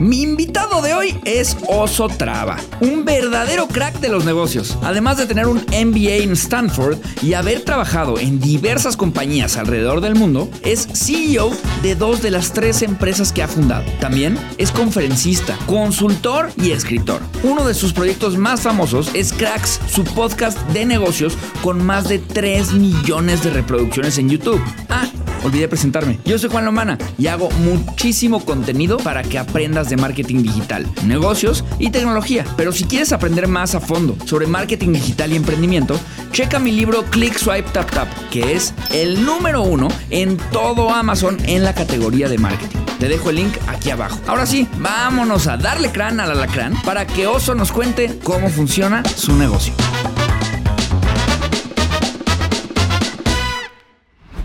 Mi invitado de hoy es Oso Traba, un verdadero crack de los negocios. Además de tener un MBA en Stanford y haber trabajado en diversas compañías alrededor del mundo, es CEO de dos de las tres empresas que ha fundado. También es conferencista, consultor y escritor. Uno de sus proyectos más famosos es Cracks, su podcast de negocios con más de 3 millones de reproducciones en YouTube. Ah, olvidé presentarme. Yo soy Juan Lomana y hago muchísimo contenido para que aprendas de marketing digital, negocios y tecnología. Pero si quieres aprender más a fondo sobre marketing digital y emprendimiento, checa mi libro Click Swipe Tap Tap, que es el número uno en todo Amazon en la categoría de marketing. Te dejo el link aquí abajo. Ahora sí, vámonos a darle crán al alacrán para que Oso nos cuente cómo funciona su negocio.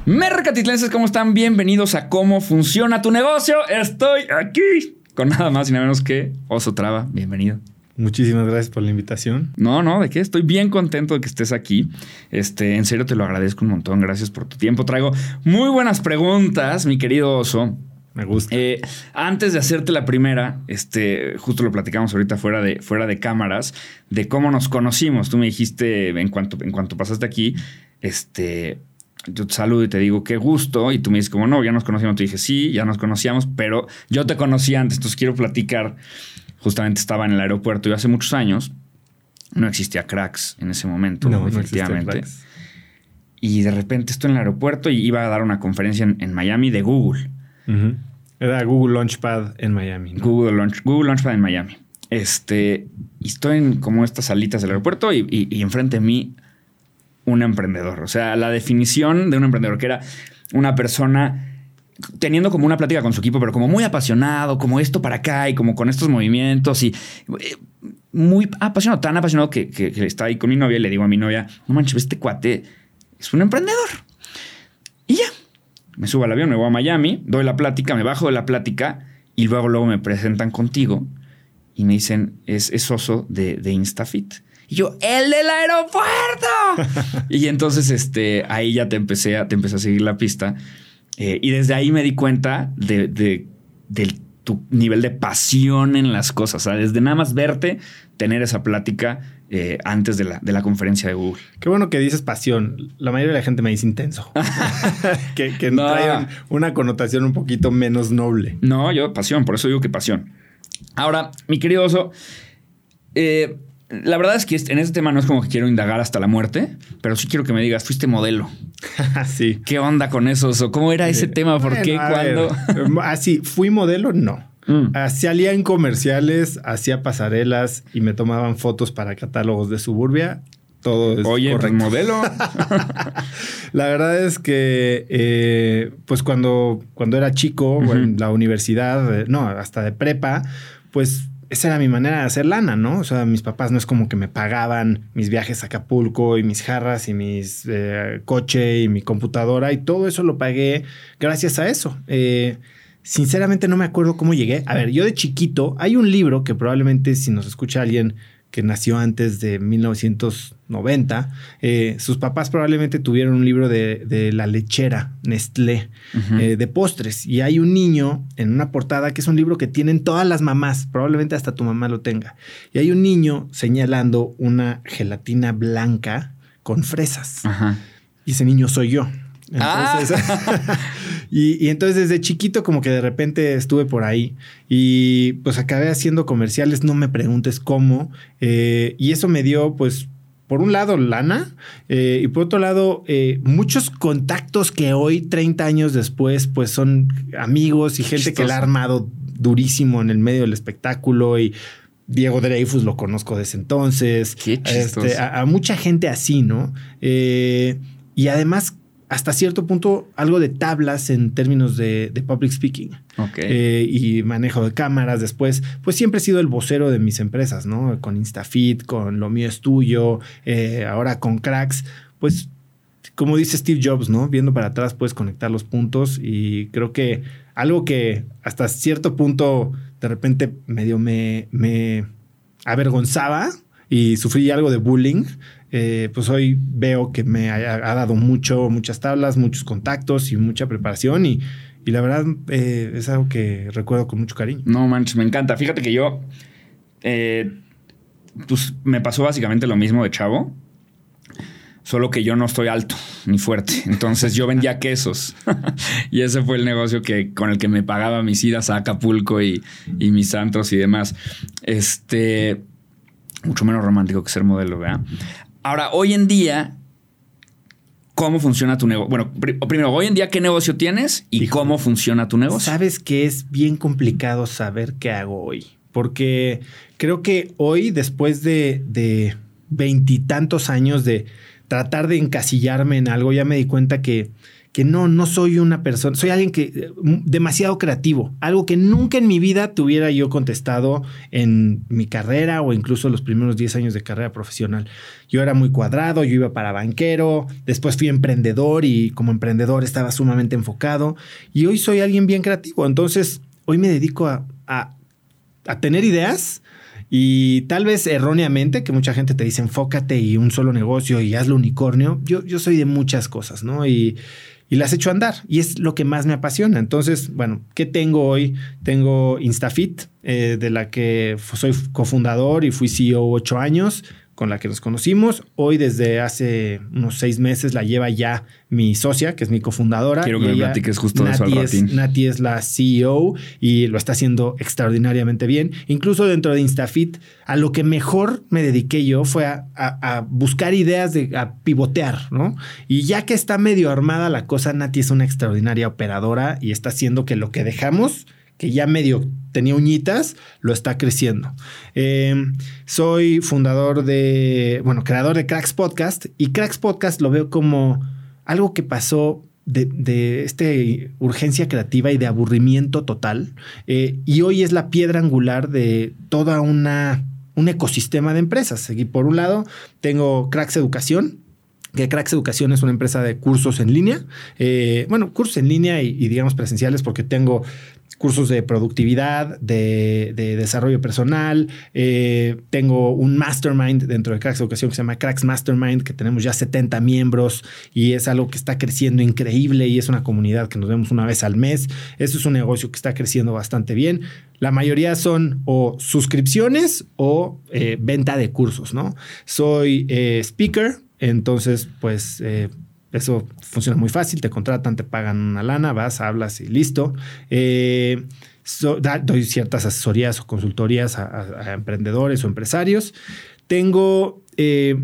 Mercatitlenses, ¿cómo están? Bienvenidos a Cómo Funciona tu Negocio. Estoy aquí con nada más y nada menos que Oso Traba. Bienvenido. Muchísimas gracias por la invitación. No, no, ¿de qué? Estoy bien contento de que estés aquí. Este, en serio te lo agradezco un montón. Gracias por tu tiempo. Traigo muy buenas preguntas, mi querido Oso. Me gusta. Eh, antes de hacerte la primera, este, justo lo platicamos ahorita fuera de, fuera de cámaras, de cómo nos conocimos. Tú me dijiste en cuanto, en cuanto pasaste aquí, este, yo te saludo y te digo qué gusto, y tú me dices como no, ya nos conocíamos, te dije sí, ya nos conocíamos, pero yo te conocí antes, entonces quiero platicar, justamente estaba en el aeropuerto y hace muchos años, no existía cracks en ese momento, No, no efectivamente. cracks. y de repente estoy en el aeropuerto y iba a dar una conferencia en, en Miami de Google. Era Google Launchpad en Miami. ¿no? Google, Launch, Google Launchpad en Miami. Este, y estoy en como estas salitas del aeropuerto y, y- y enfrente de mí un emprendedor. O sea, la definición de un emprendedor, que era una persona teniendo como una plática con su equipo, pero como muy apasionado, como esto para acá y como con estos movimientos y eh, muy apasionado, tan apasionado que, que, está ahí con mi novia y le digo a mi novia, no manches, este cuate es un emprendedor. Y ya, me subo al avión, me voy a Miami, doy la plática, me bajo de la plática y luego, luego me presentan contigo y me dicen, es, es oso de, de Instafit. Y yo, ¡el del aeropuerto! y entonces, este, ahí ya te empecé a, te empecé a seguir la pista. Eh, y desde ahí me di cuenta de, tu nivel de pasión en las cosas. O sea, desde nada más verte, tener esa plática eh, antes de la, de la conferencia de Google. Qué bueno que dices pasión. La mayoría de la gente me dice intenso. que que No. trae una connotación un poquito menos noble. No, yo pasión, por eso digo que pasión. Ahora, mi querido oso, eh, la verdad es que en este tema no es como que quiero indagar hasta la muerte, pero sí quiero que me digas, fuiste modelo. sí. ¿Qué onda con eso? ¿Cómo era ese tema? ¿Por qué? Eh, Bueno, a ¿Cuándo? Así, fui modelo, no. Mm. Salía en comerciales, hacía pasarelas y me tomaban fotos para catálogos de suburbia. Todo es Oye, pues correcto. modelo. La verdad es que, eh, pues cuando, cuando era chico, Ujú. en la universidad, eh, no, hasta de prepa, pues esa era mi manera de hacer lana, ¿no? O sea, mis papás no es como que me pagaban mis viajes a Acapulco y mis jarras y mis eh, coche y mi computadora y todo eso lo pagué gracias a eso. Eh, sinceramente no me acuerdo cómo llegué. A ver, yo de chiquito, hay un libro que probablemente si nos escucha alguien que nació antes de 1990, eh, sus papás probablemente tuvieron un libro de, de la lechera Nestlé eh, de postres y hay un niño en una portada que es un libro que tienen todas las mamás, probablemente hasta tu mamá lo tenga. Y hay un niño señalando una gelatina blanca con fresas. Ajá. Y ese niño soy yo. Ah. Entonces, y, y entonces desde chiquito como que de repente estuve por ahí y pues acabé haciendo comerciales, no me preguntes cómo. eh, y eso me dio pues por un lado lana eh, y por otro lado eh, muchos contactos que hoy 30 años después pues son amigos y gente que la ha armado durísimo en el medio del espectáculo y Diego Dreyfus lo conozco desde entonces. Qué. Este, a, a mucha gente así, ¿no? Eh, y además, hasta cierto punto, algo de tablas en términos de, de public speaking eh, y manejo de cámaras. Después, pues siempre he sido el vocero de mis empresas, ¿no? Con Instafit, con Lo Mío es Tuyo, eh, ahora con Cracks. Pues, como dice Steve Jobs, ¿no? Viendo para atrás puedes conectar los puntos y creo que algo que hasta cierto punto de repente medio me, me avergonzaba y sufrí algo de bullying, eh, pues hoy veo que me ha, ha dado mucho, muchas tablas, muchos contactos y mucha preparación y, Y la verdad eh, es algo que recuerdo con mucho cariño. No manches, me encanta. Fíjate que yo. eh, pues me pasó básicamente lo mismo de chavo. Solo que yo no estoy alto ni fuerte. Entonces yo vendía quesos. y ese fue el negocio que, con el que me pagaba mis idas a Acapulco y, y mis antros y demás. Este. Mucho menos romántico que ser modelo, ¿verdad? Ahora, hoy en día, ¿cómo funciona tu negocio? Bueno, pri- primero, hoy en día, ¿qué negocio tienes y cómo funciona tu negocio? Sabes que es bien complicado saber qué hago hoy. Porque creo que hoy, después de de veintitantos años de tratar de encasillarme en algo, ya me di cuenta que, que no, no soy una persona, soy alguien que eh, demasiado creativo, algo que nunca en mi vida tuviera yo contestado en mi carrera o incluso los primeros 10 años de carrera profesional. Yo era muy cuadrado, yo iba para banquero, después fui emprendedor y como emprendedor estaba sumamente enfocado y hoy soy alguien bien creativo. Entonces, hoy me dedico a, a, tener ideas y tal vez erróneamente, que mucha gente te dice enfócate y un solo negocio y hazlo unicornio. Yo, yo soy de muchas cosas, ¿no? Y, y las echo a andar y es lo que más me apasiona. Entonces, bueno, ¿qué tengo hoy? Tengo Instafit, eh, de la que soy cofundador y fui CEO ocho años, con la que nos conocimos. Hoy, desde hace unos seis meses, la lleva ya mi socia, que es mi cofundadora. Quiero que me platiques justo de eso al Nati es-. Nati es la CEO y lo está haciendo extraordinariamente bien. Incluso dentro de Instafit, a lo que mejor me dediqué yo fue a, a- a buscar ideas de a pivotear, ¿no? Y ya que está medio armada la cosa, Nati es una extraordinaria operadora y está haciendo que lo que dejamos, que ya medio tenía uñitas, lo está creciendo. Eh, soy fundador de, bueno, creador de Cracks Podcast y Cracks Podcast lo veo como algo que pasó de, de este urgencia creativa y de aburrimiento total. eh, y hoy es la piedra angular de toda una un ecosistema de empresas. Aquí por un lado tengo Cracks Educación, que Cracks Educación es una empresa de cursos en línea. Eh, bueno, cursos en línea y, y, digamos presenciales porque tengo cursos de productividad, de, de desarrollo personal. Eh, tengo un mastermind dentro de Cracks Educación que se llama Cracks Mastermind, que tenemos ya 70 miembros y es algo que está creciendo increíble y es una comunidad que nos vemos una vez al mes. Eso es un negocio que está creciendo bastante bien. La mayoría son o suscripciones o eh, venta de cursos, ¿no? Soy eh, speaker, entonces pues... Eso funciona muy fácil, te contratan, te pagan una lana, vas, hablas y listo. Eh, da, doy ciertas asesorías o consultorías a emprendedores o empresarios. Tengo eh,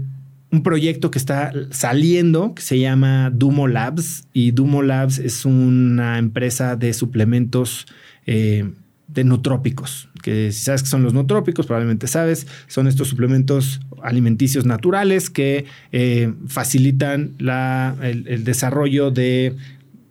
un proyecto que está saliendo que se llama Dumo Labs y Dumo Labs es una empresa de suplementos eh, de nutrópicos, que si sabes que son los nutrópicos, probablemente sabes, son estos suplementos alimenticios naturales que eh, facilitan la, el, desarrollo de,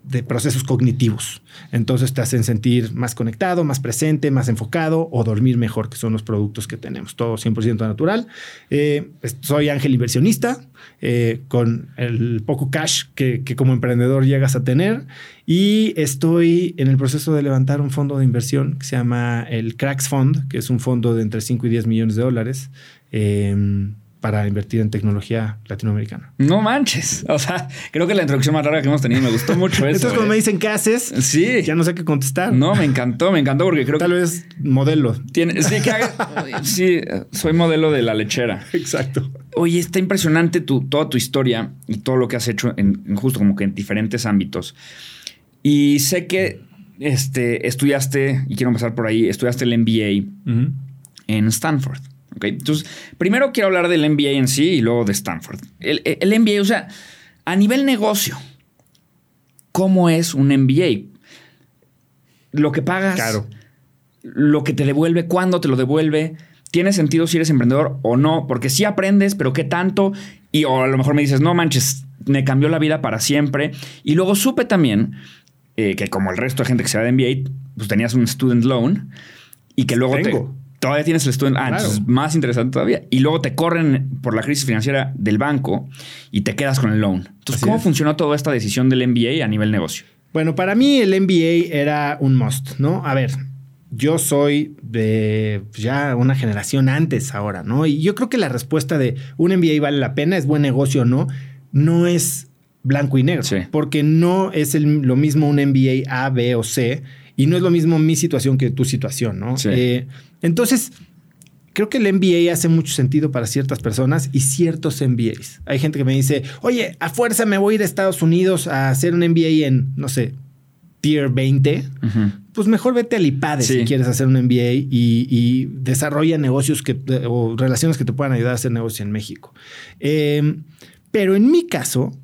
de, procesos cognitivos. Entonces te hacen sentir más conectado, más presente, más enfocado o dormir mejor, que son los productos que tenemos, todo 100% natural. Eh, soy ángel inversionista, eh, con el poco cash que, como emprendedor llegas a tener y estoy en el proceso de levantar un fondo de inversión que se llama el Cracks Fund, que es un fondo de entre 5 y 10 millones de dólares eh, para invertir en tecnología latinoamericana. No manches. O sea, creo que la introducción más larga que hemos tenido me gustó mucho eso. Entonces, cuando me dicen qué haces, sí. ya no sé qué contestar. No, me encantó, me encantó porque creo Tal que. vez modelo. Tiene, sí, que haga, sí, soy modelo de la lechera. Exacto. Oye, está impresionante tu, toda tu historia y todo lo que has hecho en, en justo como que en diferentes ámbitos. Y sé que este, estudiaste, y quiero empezar por ahí, estudiaste el MBA uh -huh. en Stanford. Okay. Entonces, primero quiero hablar del MBA en sí y luego de Stanford. El, el, MBA, o sea, a nivel negocio, ¿cómo es un MBA? Lo que pagas, claro. lo que te devuelve, cuándo te lo devuelve, tiene sentido si eres emprendedor o no, porque sí aprendes, pero qué tanto, y o a lo mejor me dices, no manches, me cambió la vida para siempre. Y luego supe también eh, que como el resto de gente que se va de MBA, pues tenías un student loan y que luego Tengo. te Todavía tienes el estudio. Ah, claro. entonces más interesante todavía. Y luego te corren por la crisis financiera del banco y te quedas con el loan. Entonces, Así ¿cómo es. funcionó toda esta decisión del MBA a nivel negocio? Bueno, para mí el MBA era un must, ¿no? A ver, yo soy de ya una generación antes ahora, ¿no? Y yo creo que la respuesta de un MBA vale la pena, es buen negocio o no, no es blanco y negro, Sí. porque no es el- lo mismo un MBA A, B o C y no es lo mismo mi situación que tu situación, ¿no? Sí. Eh, entonces, creo que el MBA hace mucho sentido para ciertas personas y ciertos MBAs. Hay gente que me dice, oye, a fuerza me voy a ir a Estados Unidos a hacer un MBA en, no sé, Tier 20 Ujú. pues mejor vete al IPADE Sí. si quieres hacer un MBA y, y desarrolla negocios que, o relaciones que te puedan ayudar a hacer negocios en México. Eh, pero en mi caso,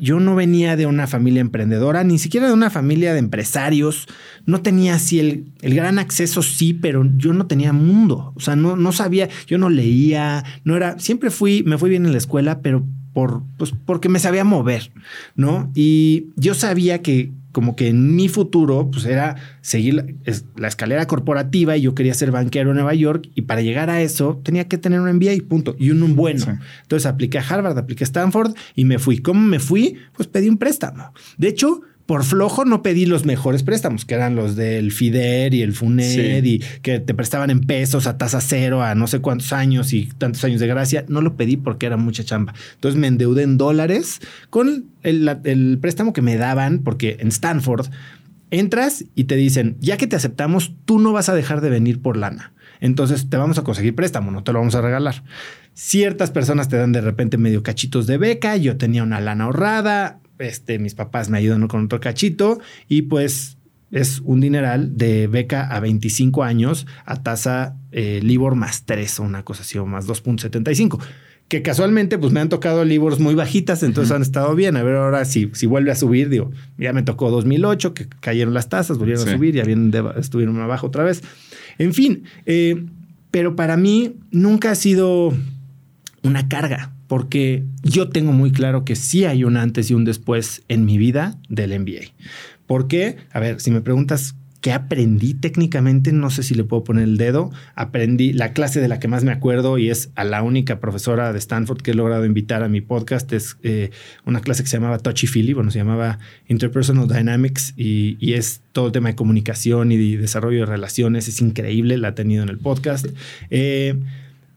yo no venía de una familia emprendedora, ni siquiera de una familia de empresarios. No tenía así el, el gran acceso, sí, pero yo no tenía mundo. O sea, no, no sabía, yo no leía, no era, siempre fui, me fui bien en la escuela, pero por, pues porque me sabía mover, ¿no? Y yo sabía que como que en mi futuro, pues era seguir la, es- la escalera corporativa y yo quería ser banquero en Nueva York y para llegar a eso tenía que tener un MBA, punto, y un, un bueno. Sí. Entonces apliqué a Harvard, apliqué a Stanford y me fui. ¿Cómo me fui? Pues pedí un préstamo. De hecho, por flojo no pedí los mejores préstamos, que eran los del FIDER y el FUNED Sí. y que te prestaban en pesos a tasa cero a no sé cuántos años y tantos años de gracia. No lo pedí porque era mucha chamba. Entonces me endeudé en dólares con el, el préstamo que me daban, porque en Stanford entras y te dicen, ya que te aceptamos, tú no vas a dejar de venir por lana. Entonces te vamos a conseguir préstamo, no te lo vamos a regalar. Ciertas personas te dan de repente medio cachitos de beca. Yo tenía una lana ahorrada. Este, mis papás me ayudan con otro cachito y pues es un dineral de beca a 25 años a tasa eh, Libor más 3 o una cosa así o más 2.75. Que casualmente pues me han tocado Libors muy bajitas, entonces han estado bien. A ver ahora si, si vuelve a subir, digo, ya me tocó 2008 que cayeron las tasas, volvieron Sí. a subir, ya de- estuvieron abajo otra vez. En fin, eh, pero para mí nunca ha sido una carga, porque yo tengo muy claro que sí hay un antes y un después en mi vida del MBA. ¿Por qué? A ver, si me preguntas qué aprendí técnicamente, no sé si le puedo poner el dedo. Aprendí la clase de la que más me acuerdo y es a la única profesora de Stanford que he logrado invitar a mi podcast. Es eh, una clase que se llamaba Touchy Feely, bueno, se llamaba Interpersonal Dynamics y, es todo el tema de comunicación y de desarrollo de relaciones. Es increíble, la he tenido en el podcast. Eh,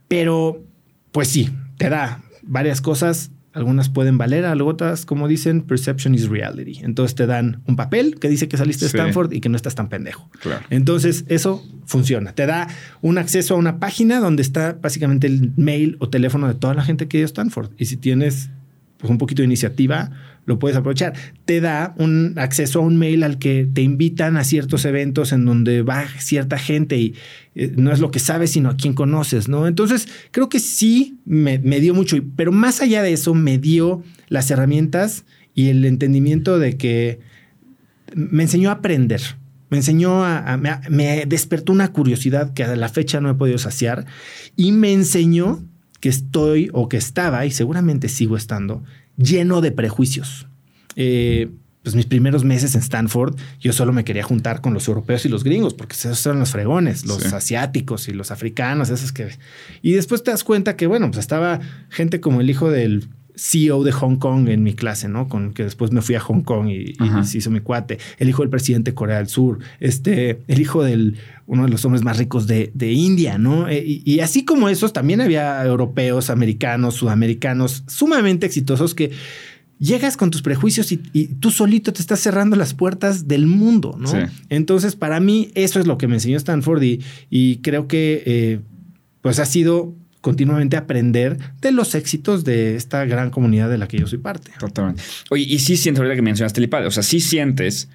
pero, pues sí, te da varias cosas. Algunas pueden valer, algo otras, como dicen, perception is reality. Entonces te dan un papel que dice que saliste de Sí. Stanford y que no estás tan pendejo. Claro. Entonces eso funciona. Te da un acceso a una página donde está básicamente el mail o teléfono de toda la gente que dio Stanford. Y si tienes pues, un poquito de iniciativa, lo puedes aprovechar. Te da un acceso a un mail al que te invitan a ciertos eventos en donde va cierta gente y eh, no es lo que sabes, sino a quién conoces, ¿no? Entonces, creo que sí me, dio mucho, pero más allá de eso, me dio las herramientas y el entendimiento de que me enseñó a aprender. Me enseñó a, me despertó una curiosidad que a la fecha no he podido saciar y me enseñó que estoy o que estaba y seguramente sigo estando lleno de prejuicios. Eh, pues mis primeros meses en Stanford, yo solo me quería juntar con los europeos y los gringos, porque esos son los fregones, los Sí. asiáticos y los africanos, esos que... Y después te das cuenta que, bueno, pues estaba gente como el hijo del CEO de Hong Kong en mi clase, ¿no? Con que después me fui a Hong Kong y, se hizo mi cuate. El hijo del presidente de Corea del Sur, este, el hijo del uno de los hombres más ricos de, de India, ¿no? Eh, Y, y así como esos, también había europeos, americanos, sudamericanos, sumamente exitosos que llegas con tus prejuicios y, y tú solito te estás cerrando las puertas del mundo, ¿no? Sí. Entonces, para mí, eso es lo que me enseñó Stanford y, y creo que eh, pues ha sido continuamente aprender de los éxitos de esta gran comunidad de la que yo soy parte. Totalmente. Oye, y sí siento ahorita que mencionaste el iPad, o sea, sí sientes,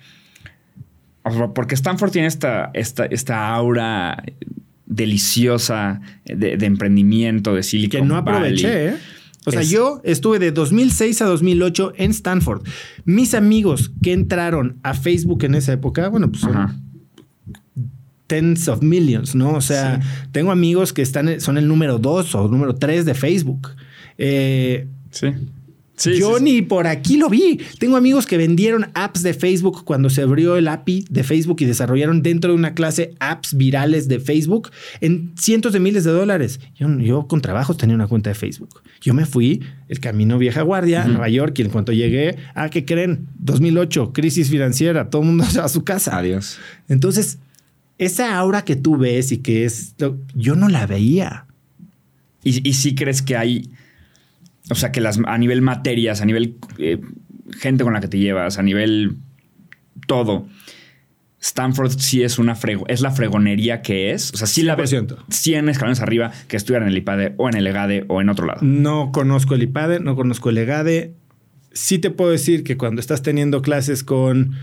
o sea, porque Stanford tiene esta, esta, esta aura deliciosa de, de emprendimiento, de Silicon Que no Valley. aproveché, ¿eh? O sea, Es- yo estuve de 2006 a 2008 en Stanford. Mis amigos que entraron a Facebook en esa época, bueno, pues son. Tens of millions, ¿no? O sea, tengo amigos que están, son el número dos o número tres de Facebook. Eh, Sí. Sí, yo sí, sí. ni por aquí lo vi. Tengo amigos que vendieron apps de Facebook cuando se abrió el API de Facebook y desarrollaron dentro de una clase apps virales de Facebook en cientos de miles de dólares. Yo, yo con trabajos tenía una cuenta de Facebook. Yo me fui el camino vieja guardia a. Nueva York y en cuanto llegué, ah, ¿qué creen? 2008, crisis financiera, todo el mundo a su casa. Adiós. Entonces, esa aura que tú ves y que es, yo no la veía. Y, y sí crees que hay, o sea, que las a nivel materias, a nivel eh, gente con la que te llevas, a nivel todo. Stanford sí es una frego, es la fregonería que es. O sea, sí la ves 100 escalones arriba que estudiar en el IPADE o en el EGADE o en otro lado. No conozco el IPADE, no conozco el EGADE. Sí te puedo decir que cuando estás teniendo clases con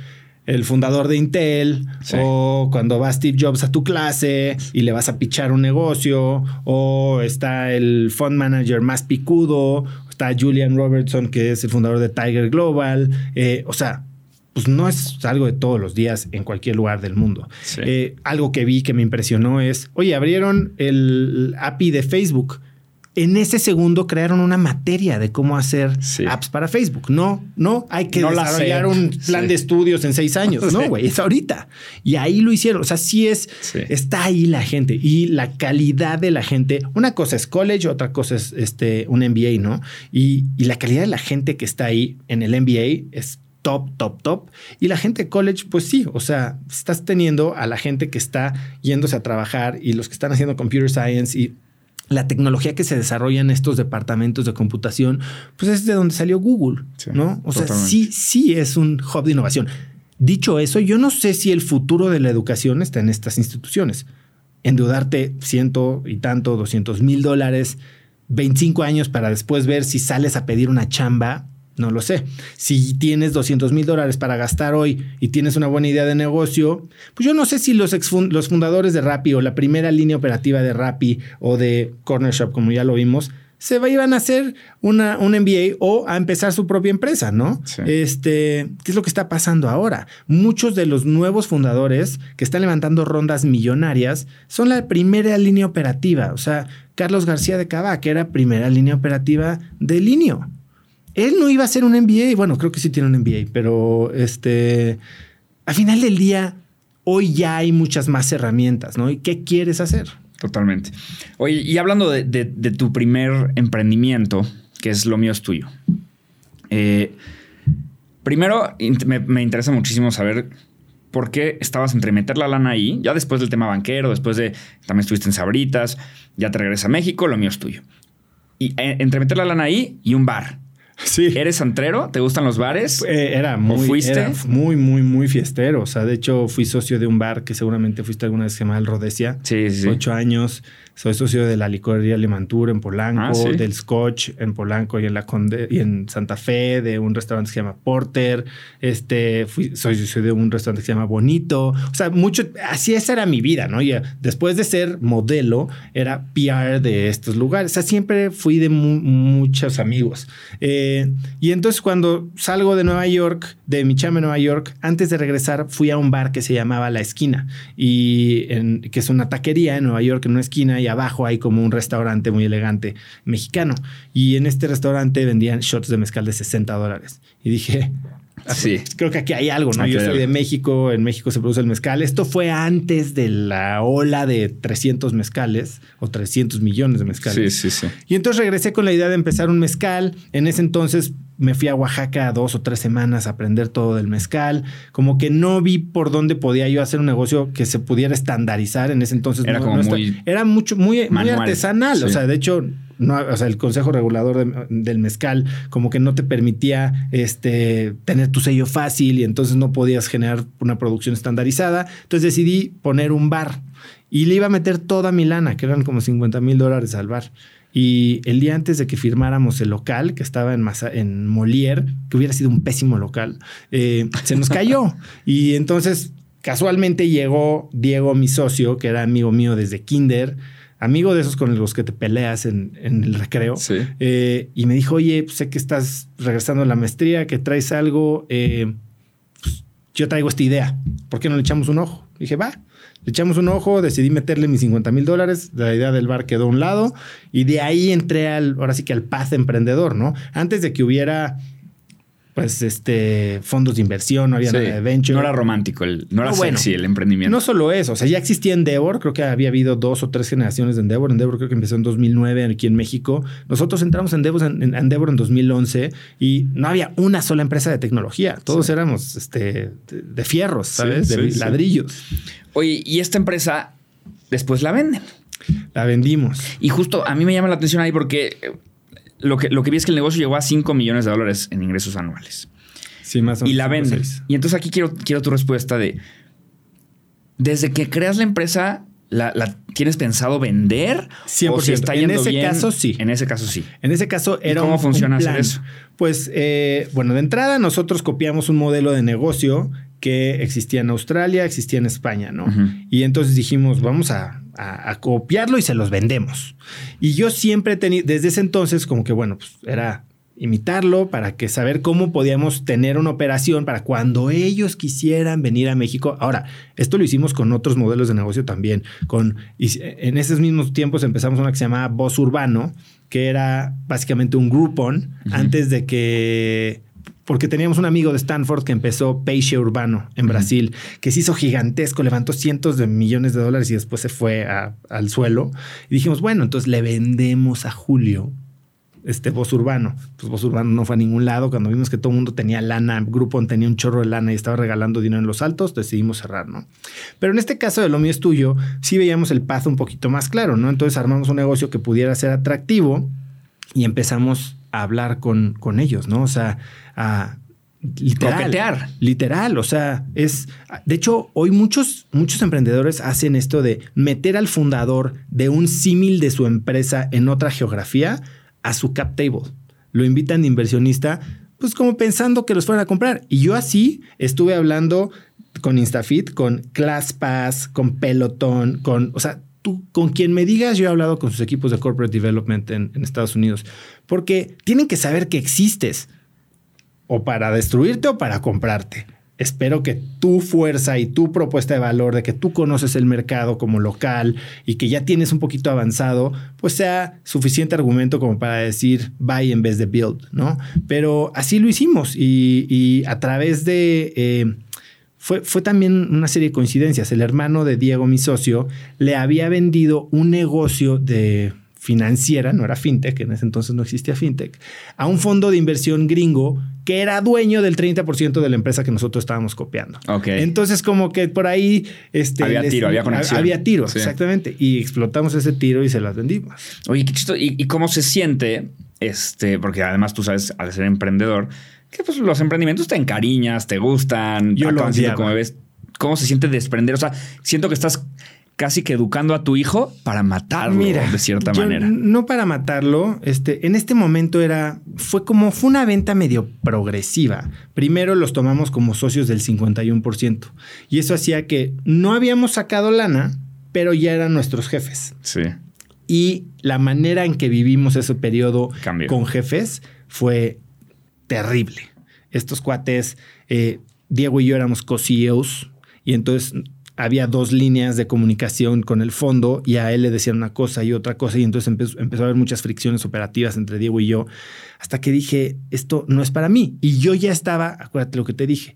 el fundador de Intel, o cuando va Steve Jobs a tu clase y le vas a pichar un negocio, o está el fund manager más picudo, está Julian Robertson, que es el fundador de Tiger Global. Eh, o sea, pues no es algo de todos los días en cualquier lugar del mundo. Eh, algo que vi que me impresionó es, oye, abrieron el API de Facebook en ese segundo crearon una materia de cómo hacer apps para Facebook. No, no hay que desarrollar un plan de estudios en seis años. No, güey, es ahorita. Y ahí lo hicieron. O sea, sí es, está ahí la gente y la calidad de la gente. Una cosa es college, otra cosa es este, un MBA, ¿no? Y, y la calidad de la gente que está ahí en el MBA es top, top, top. Y la gente de college, pues sí, o sea, estás teniendo a la gente que está yéndose a trabajar y los que están haciendo computer science y la tecnología que se desarrolla en estos departamentos de computación, pues es de donde salió Google, ¿no? O sea, sí, sí es un hub de innovación. Dicho eso, yo no sé si el futuro de la educación está en estas instituciones. Endeudarte ciento y tanto, doscientos mil dólares, 25 años para después ver si sales a pedir una chamba, no lo sé. Si tienes 200 mil dólares para gastar hoy y tienes una buena idea de negocio, pues yo no sé si los, los fundadores de Rappi o la primera línea operativa de Rappi o de Corner Shop, como ya lo vimos, se iban a hacer una, un MBA o a empezar su propia empresa, ¿no? Este, ¿qué es lo que está pasando ahora? Muchos de los nuevos fundadores que están levantando rondas millonarias son la primera línea operativa. O sea, Carlos García de Cava, que era primera línea operativa de Linio. Él no iba a ser un MBA, bueno, creo que sí tiene un MBA, pero este, al final del día, hoy ya hay muchas más herramientas, ¿no? ¿Y qué quieres hacer? Totalmente. Oye, y hablando de, tu primer emprendimiento, que es lo mío es tuyo. Eh, primero, me, interesa muchísimo saber por qué estabas entre meter la lana ahí, ya después del tema banquero, después de también estuviste en Sabritas, ya te regresas a México, lo mío es tuyo. Y eh, entre meter la lana ahí y un bar. Sí. ¿Eres antrero? ¿Te gustan los bares? Eh, era muy, fuiste? muy, muy, muy fiestero. O sea, de hecho, fui socio de un bar que seguramente fuiste alguna vez que se llama El Rodesia. Sí, sí. Ocho años. Soy socio de la licorería Limantur en Polanco, ah, del Scotch en Polanco y en la Conde y en Santa Fe, de un restaurante que se llama Porter. Este, fui, soy socio de un restaurante que se llama Bonito. O sea, mucho, así esa era mi vida, ¿no? Y eh, después de ser modelo, era PR de estos lugares. O sea, siempre fui de muchos amigos. Eh, y entonces cuando salgo de Nueva York, de mi chama en Nueva York, antes de regresar fui a un bar que se llamaba La Esquina y que es una taquería en Nueva York, en una esquina y abajo hay como un restaurante muy elegante mexicano. Y en este restaurante vendían shots de mezcal de 60 dólares. Y dije, Sí. Creo que aquí hay algo, ¿no? Yo soy de México, en México se produce el mezcal. Esto fue antes de la ola de 300 mezcales o 300 millones de mezcales. Sí, sí, sí. Y entonces regresé con la idea de empezar un mezcal. En ese entonces me fui a Oaxaca dos o tres semanas a aprender todo del mezcal. Como que no vi por dónde podía yo hacer un negocio que se pudiera estandarizar en ese entonces. Era como muy era mucho, muy, muy artesanal. O sea, de hecho, no, o sea, el Consejo Regulador del Mezcal como que no te permitía este, tener tu sello fácil y entonces no podías generar una producción estandarizada. Entonces decidí poner un bar y le iba a meter toda mi lana, que eran como 50 mil dólares al bar. Y el día antes de que firmáramos el local, que estaba en, en Molière, que hubiera sido un pésimo local, eh, se nos cayó. y entonces, casualmente llegó Diego, mi socio, que era amigo mío desde Kinder, amigo de esos con los que te peleas en, el recreo. Eh, y me dijo, oye, pues, sé que estás regresando a la maestría, que traes algo. Eh, pues, yo traigo esta idea. ¿Por qué no le echamos un ojo? dije, va. Le echamos un ojo, decidí meterle mis 50 mil dólares, la idea del bar quedó a un lado y de ahí entré al, ahora sí que al path emprendedor, ¿no? Antes de que hubiera pues este fondos de inversión, no había nada de venture. No era romántico, el, no era sexy el emprendimiento. No solo eso, o sea, ya existía Endeavor, creo que había habido dos o tres generaciones de Endeavor. Endeavor creo que empezó en 2009 aquí en México. Nosotros entramos en Endeavor en, Endeavor en 2011 y no había una sola empresa de tecnología. Todos éramos este, de, fierros, ¿sabes? de ladrillos. Oye, y esta empresa después la venden. La vendimos. Y justo a mí me llama la atención ahí porque lo que, lo que vi es que el negocio llegó a 5 millones de dólares en ingresos anuales. Sí, más o y menos la cinco o vende. seis. Y entonces aquí quiero, quiero tu respuesta de, desde que creas la empresa, ¿la, la tienes pensado vender? 100%. ¿O si está En yendo ese bien? caso, sí. En ese caso, sí. En ese caso ¿Y cómo un- funciona un hacer eso? Pues, eh, bueno, de entrada nosotros copiamos un modelo de negocio que existía en Australia, existía en España, ¿no? Y entonces dijimos, vamos a, a- a copiarlo y se los vendemos. Y yo siempre he tenido, desde ese entonces, como que, bueno, pues era imitarlo para que saber cómo podíamos tener una operación para cuando ellos quisieran venir a México. Ahora, esto lo hicimos con otros modelos de negocio también. Con, y en esos mismos tiempos empezamos una que se llamaba Voz Urbano, que era básicamente un Groupon antes de que porque teníamos un amigo de Stanford que empezó Peixe Urbano en. Brasil, que se hizo gigantesco, levantó cientos de millones de dólares y después se fue a- al suelo. Y dijimos, bueno, entonces le vendemos a Julio este Voz Urbano. Pues Voz Urbano no fue a ningún lado. Cuando vimos que todo el mundo tenía lana, Groupon tenía un chorro de lana y estaba regalando dinero en los altos, decidimos cerrar, ¿no? Pero en este caso de lo mío es tuyo, sí veíamos el path un poquito más claro, ¿no? Entonces armamos un negocio que pudiera ser atractivo y empezamos a hablar con, con ellos, ¿no? O sea, a literal. Coquetear. Literal, o sea, es... De hecho, hoy muchos, muchos emprendedores hacen esto de meter al fundador de un símil de su empresa en otra geografía a su cap table. Lo invitan de inversionista, pues como pensando que los fueran a comprar. Y yo así estuve hablando con Instafit, con ClassPass, con Peloton, con... O sea, con quien me digas, yo he hablado con sus equipos de corporate development en, en Estados Unidos, porque tienen que saber que existes o para destruirte o para comprarte. Espero que tu fuerza y tu propuesta de valor de que tú conoces el mercado como local y que ya tienes un poquito avanzado, pues sea suficiente argumento como para decir buy en vez de build, ¿no? Pero así lo hicimos y, y a través de... eh, fue, fue también una serie de coincidencias. El hermano de Diego, mi socio, le había vendido un negocio de financiera, no era fintech, en ese entonces no existía fintech, a un fondo de inversión gringo que era dueño del 30% de la empresa que nosotros estábamos copiando. Entonces, como que por ahí... Este, Había tiro, había conexión. Había tiro, Sí. exactamente. Y explotamos ese tiro y se las vendimos. Oye, qué chistoso. ¿Y, y cómo se siente? Este, porque además tú sabes, al ser emprendedor, que pues los emprendimientos te encariñas, te gustan, Yo lo odiaba. como ves. ¿Cómo se siente desprender? O sea, siento que estás casi que educando a tu hijo para matarlo de cierta yo manera. No para matarlo, este, en este momento era, fue como, fue una venta medio progresiva. Primero los tomamos como socios del 51%. Y eso hacía que no habíamos sacado lana, pero ya eran nuestros jefes. Sí. Y la manera en que vivimos ese periodo con jefes fue terrible. Estos cuates, eh, Diego y yo éramos co-CEOs y entonces había dos líneas de comunicación con el fondo y a él le decían una cosa y otra cosa y entonces empezó, empezó a haber muchas fricciones operativas entre Diego y yo hasta que dije, esto no es para mí. Y yo ya estaba, acuérdate lo que te dije,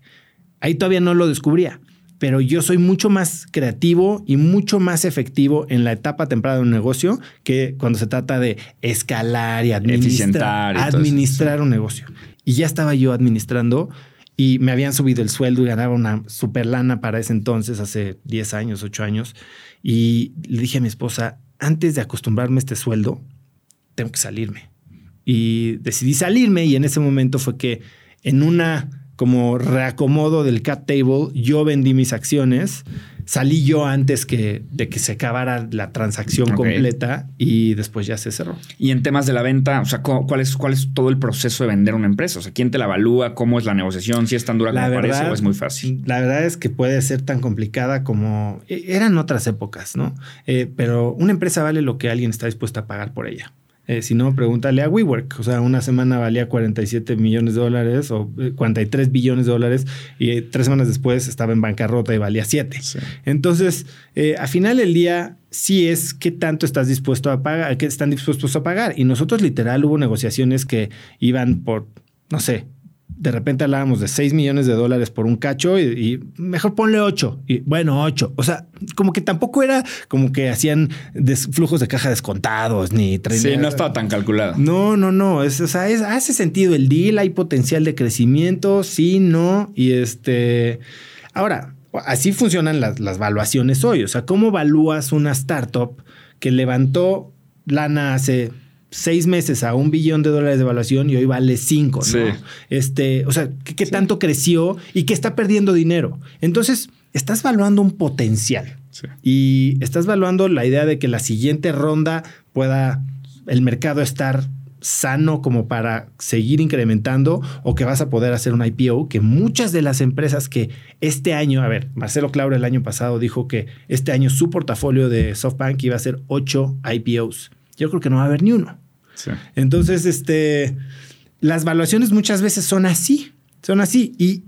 ahí todavía no lo descubría. Pero yo soy mucho más creativo y mucho más efectivo en la etapa temprana de un negocio que cuando se trata de escalar y administrar, y administrar un negocio. Y ya estaba yo administrando y me habían subido el sueldo y ganaba una super lana para ese entonces, hace 10 años, 8 años. Y le dije a mi esposa, antes de acostumbrarme a este sueldo, tengo que salirme. Y decidí salirme y en ese momento fue que en una como reacomodo del cap table, yo vendí mis acciones, salí yo antes que de que se acabara la transacción completa y después ya se cerró. Y en temas de la venta, o sea, ¿cu- ¿cuál es, ¿cuál es todo el proceso de vender una empresa? O sea, ¿quién te la evalúa? ¿Cómo es la negociación? ¿Si es tan dura como parece o es muy fácil? La verdad es que puede ser tan complicada como e- eran otras épocas, ¿no? Eh, pero una empresa vale lo que alguien está dispuesto a pagar por ella. Eh, si no, pregúntale a WeWork. O sea, una semana valía 47 millones de dólares o eh, 43 billones de dólares y eh, tres semanas después estaba en bancarrota y valía 7. Sí. Entonces, eh, al final del día, sí es qué tanto estás dispuesto a pagar, qué están dispuestos a pagar. Y nosotros, literal, hubo negociaciones que iban por, no sé, de repente hablábamos de 6 millones de dólares por un cacho y, y mejor ponle 8. Y bueno, 8. O sea, como que tampoco era como que hacían flujos de caja descontados ni Sí, no estaba tan calculado. no, no, no. Es, o sea, es- hace sentido el deal, hay potencial de crecimiento, sí, no. Y este. Ahora, así funcionan las, las valuaciones hoy. O sea, ¿cómo evalúas una startup que levantó lana hace seis meses a un billón de dólares de evaluación y hoy vale cinco, ¿no? Sí. Este, o sea, ¿qué, qué tanto creció y qué está perdiendo dinero? Entonces, estás valuando un potencial Sí. y estás valuando la idea de que la siguiente ronda pueda el mercado estar sano como para seguir incrementando o que vas a poder hacer un IPO, que muchas de las empresas que este año, a ver, Marcelo Claure el año pasado dijo que este año su portafolio de SoftBank iba a ser ocho IPOs. Yo creo que no va a haber ni uno. Entonces, este, las valuaciones muchas veces son así, son así. Y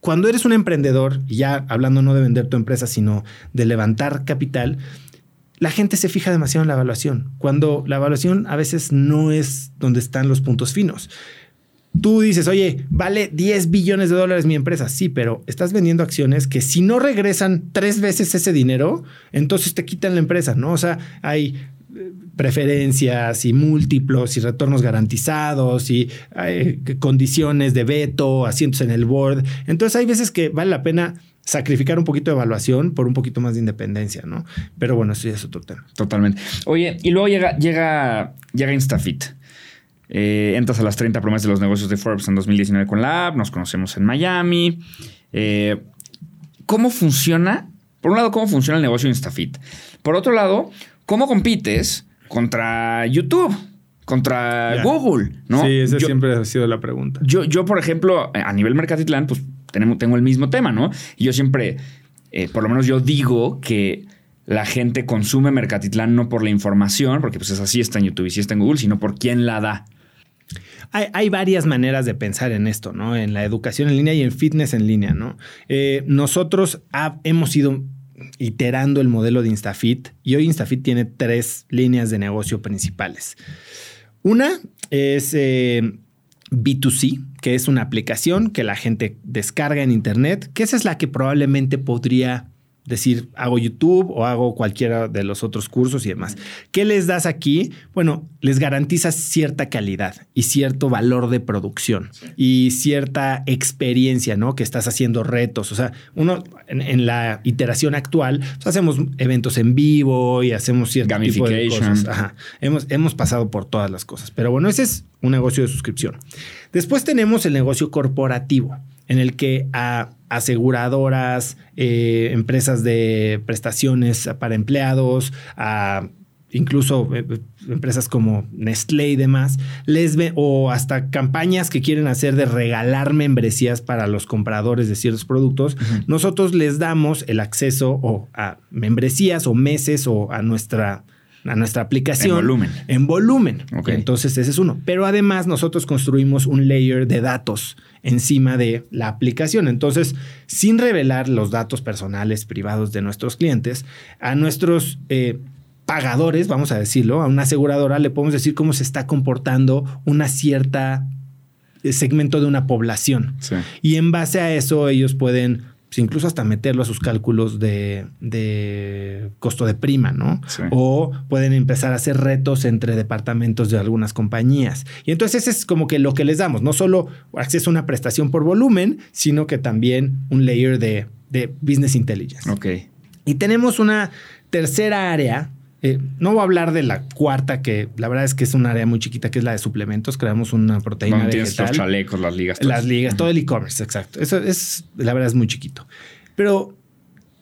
cuando eres un emprendedor, ya hablando no de vender tu empresa, sino de levantar capital, la gente se fija demasiado en la evaluación, cuando la evaluación a veces no es donde están los puntos finos. Tú dices, oye, vale 10 billones de dólares mi empresa. Sí, pero estás vendiendo acciones que si no regresan tres veces ese dinero, entonces te quitan la empresa, ¿no? O sea, hay eh, preferencias y múltiplos y retornos garantizados y eh, condiciones de veto, asientos en el board. Entonces hay veces que vale la pena sacrificar un poquito de evaluación por un poquito más de independencia, ¿no? Pero bueno, eso ya es otro tema. Totalmente. Oye, y luego llega, llega, llega InstaFit. Eh, entras a las 30 promesas de los negocios de Forbes en 2019 con la app, nos conocemos en Miami. Eh, ¿Cómo funciona? Por un lado, ¿cómo funciona el negocio de InstaFit? Por otro lado, ¿cómo compites contra YouTube? Contra. Google, ¿no? Sí, esa Yo- siempre ha sido la pregunta. yo, yo, por ejemplo, a nivel Mercatitlán, pues tenemos, tengo el mismo tema, ¿no? Y yo siempre, eh, por lo menos yo digo que la gente consume Mercatitlán no por la información, porque pues es así, está en YouTube y sí está en Google, sino por quién la da. Hay, hay varias maneras de pensar en esto, ¿no? En la educación en línea y en fitness en línea, ¿no? Eh, nosotros ha- hemos ido iterando el modelo de InstaFit y hoy InstaFit tiene tres líneas de negocio principales. Una es eh, B2C, que es una aplicación que la gente descarga en Internet, que esa es la que probablemente podría decir, hago YouTube o hago cualquiera de los otros cursos y demás. ¿Qué les das aquí? Bueno, les garantizas cierta calidad y cierto valor de producción y cierta experiencia, ¿no? Que estás haciendo retos. O sea, uno en, en la iteración actual pues, hacemos eventos en vivo y hacemos cierto tipo de Gamification. cosas. Ajá. Hemos, hemos pasado por todas las cosas. Pero bueno, ese es un negocio de suscripción. Después tenemos el negocio corporativo, en el que a aseguradoras, eh, empresas de prestaciones para empleados, a incluso eh, eh, empresas como Nestlé y demás, les ve, o hasta campañas que quieren hacer de regalar membresías para los compradores de ciertos productos, nosotros les damos el acceso o a membresías o meses o a nuestra a nuestra aplicación En volumen. en volumen. Ok. Entonces ese es uno. Pero además nosotros construimos un layer de datos encima de la aplicación. Entonces, sin revelar los datos personales privados de nuestros clientes, a nuestros eh, pagadores, vamos a decirlo, a una aseguradora le podemos decir cómo se está comportando una cierta eh, segmento de una población. Sí. Y en base a eso ellos pueden incluso hasta meterlo a sus cálculos de, de costo de prima, ¿no? Sí. O pueden empezar a hacer retos entre departamentos de algunas compañías. Y entonces ese es como que lo que les damos, no solo acceso a una prestación por volumen, sino que también un layer de, de business intelligence. Ok. Y tenemos una tercera área. Eh, no voy a hablar de la cuarta, que la verdad es que es un área muy chiquita, que es la de suplementos. Creamos una proteína Donde vegetal. los chalecos, las ligas. Las ligas, todo el e-commerce, exacto. Eso es, la verdad, es muy chiquito. Pero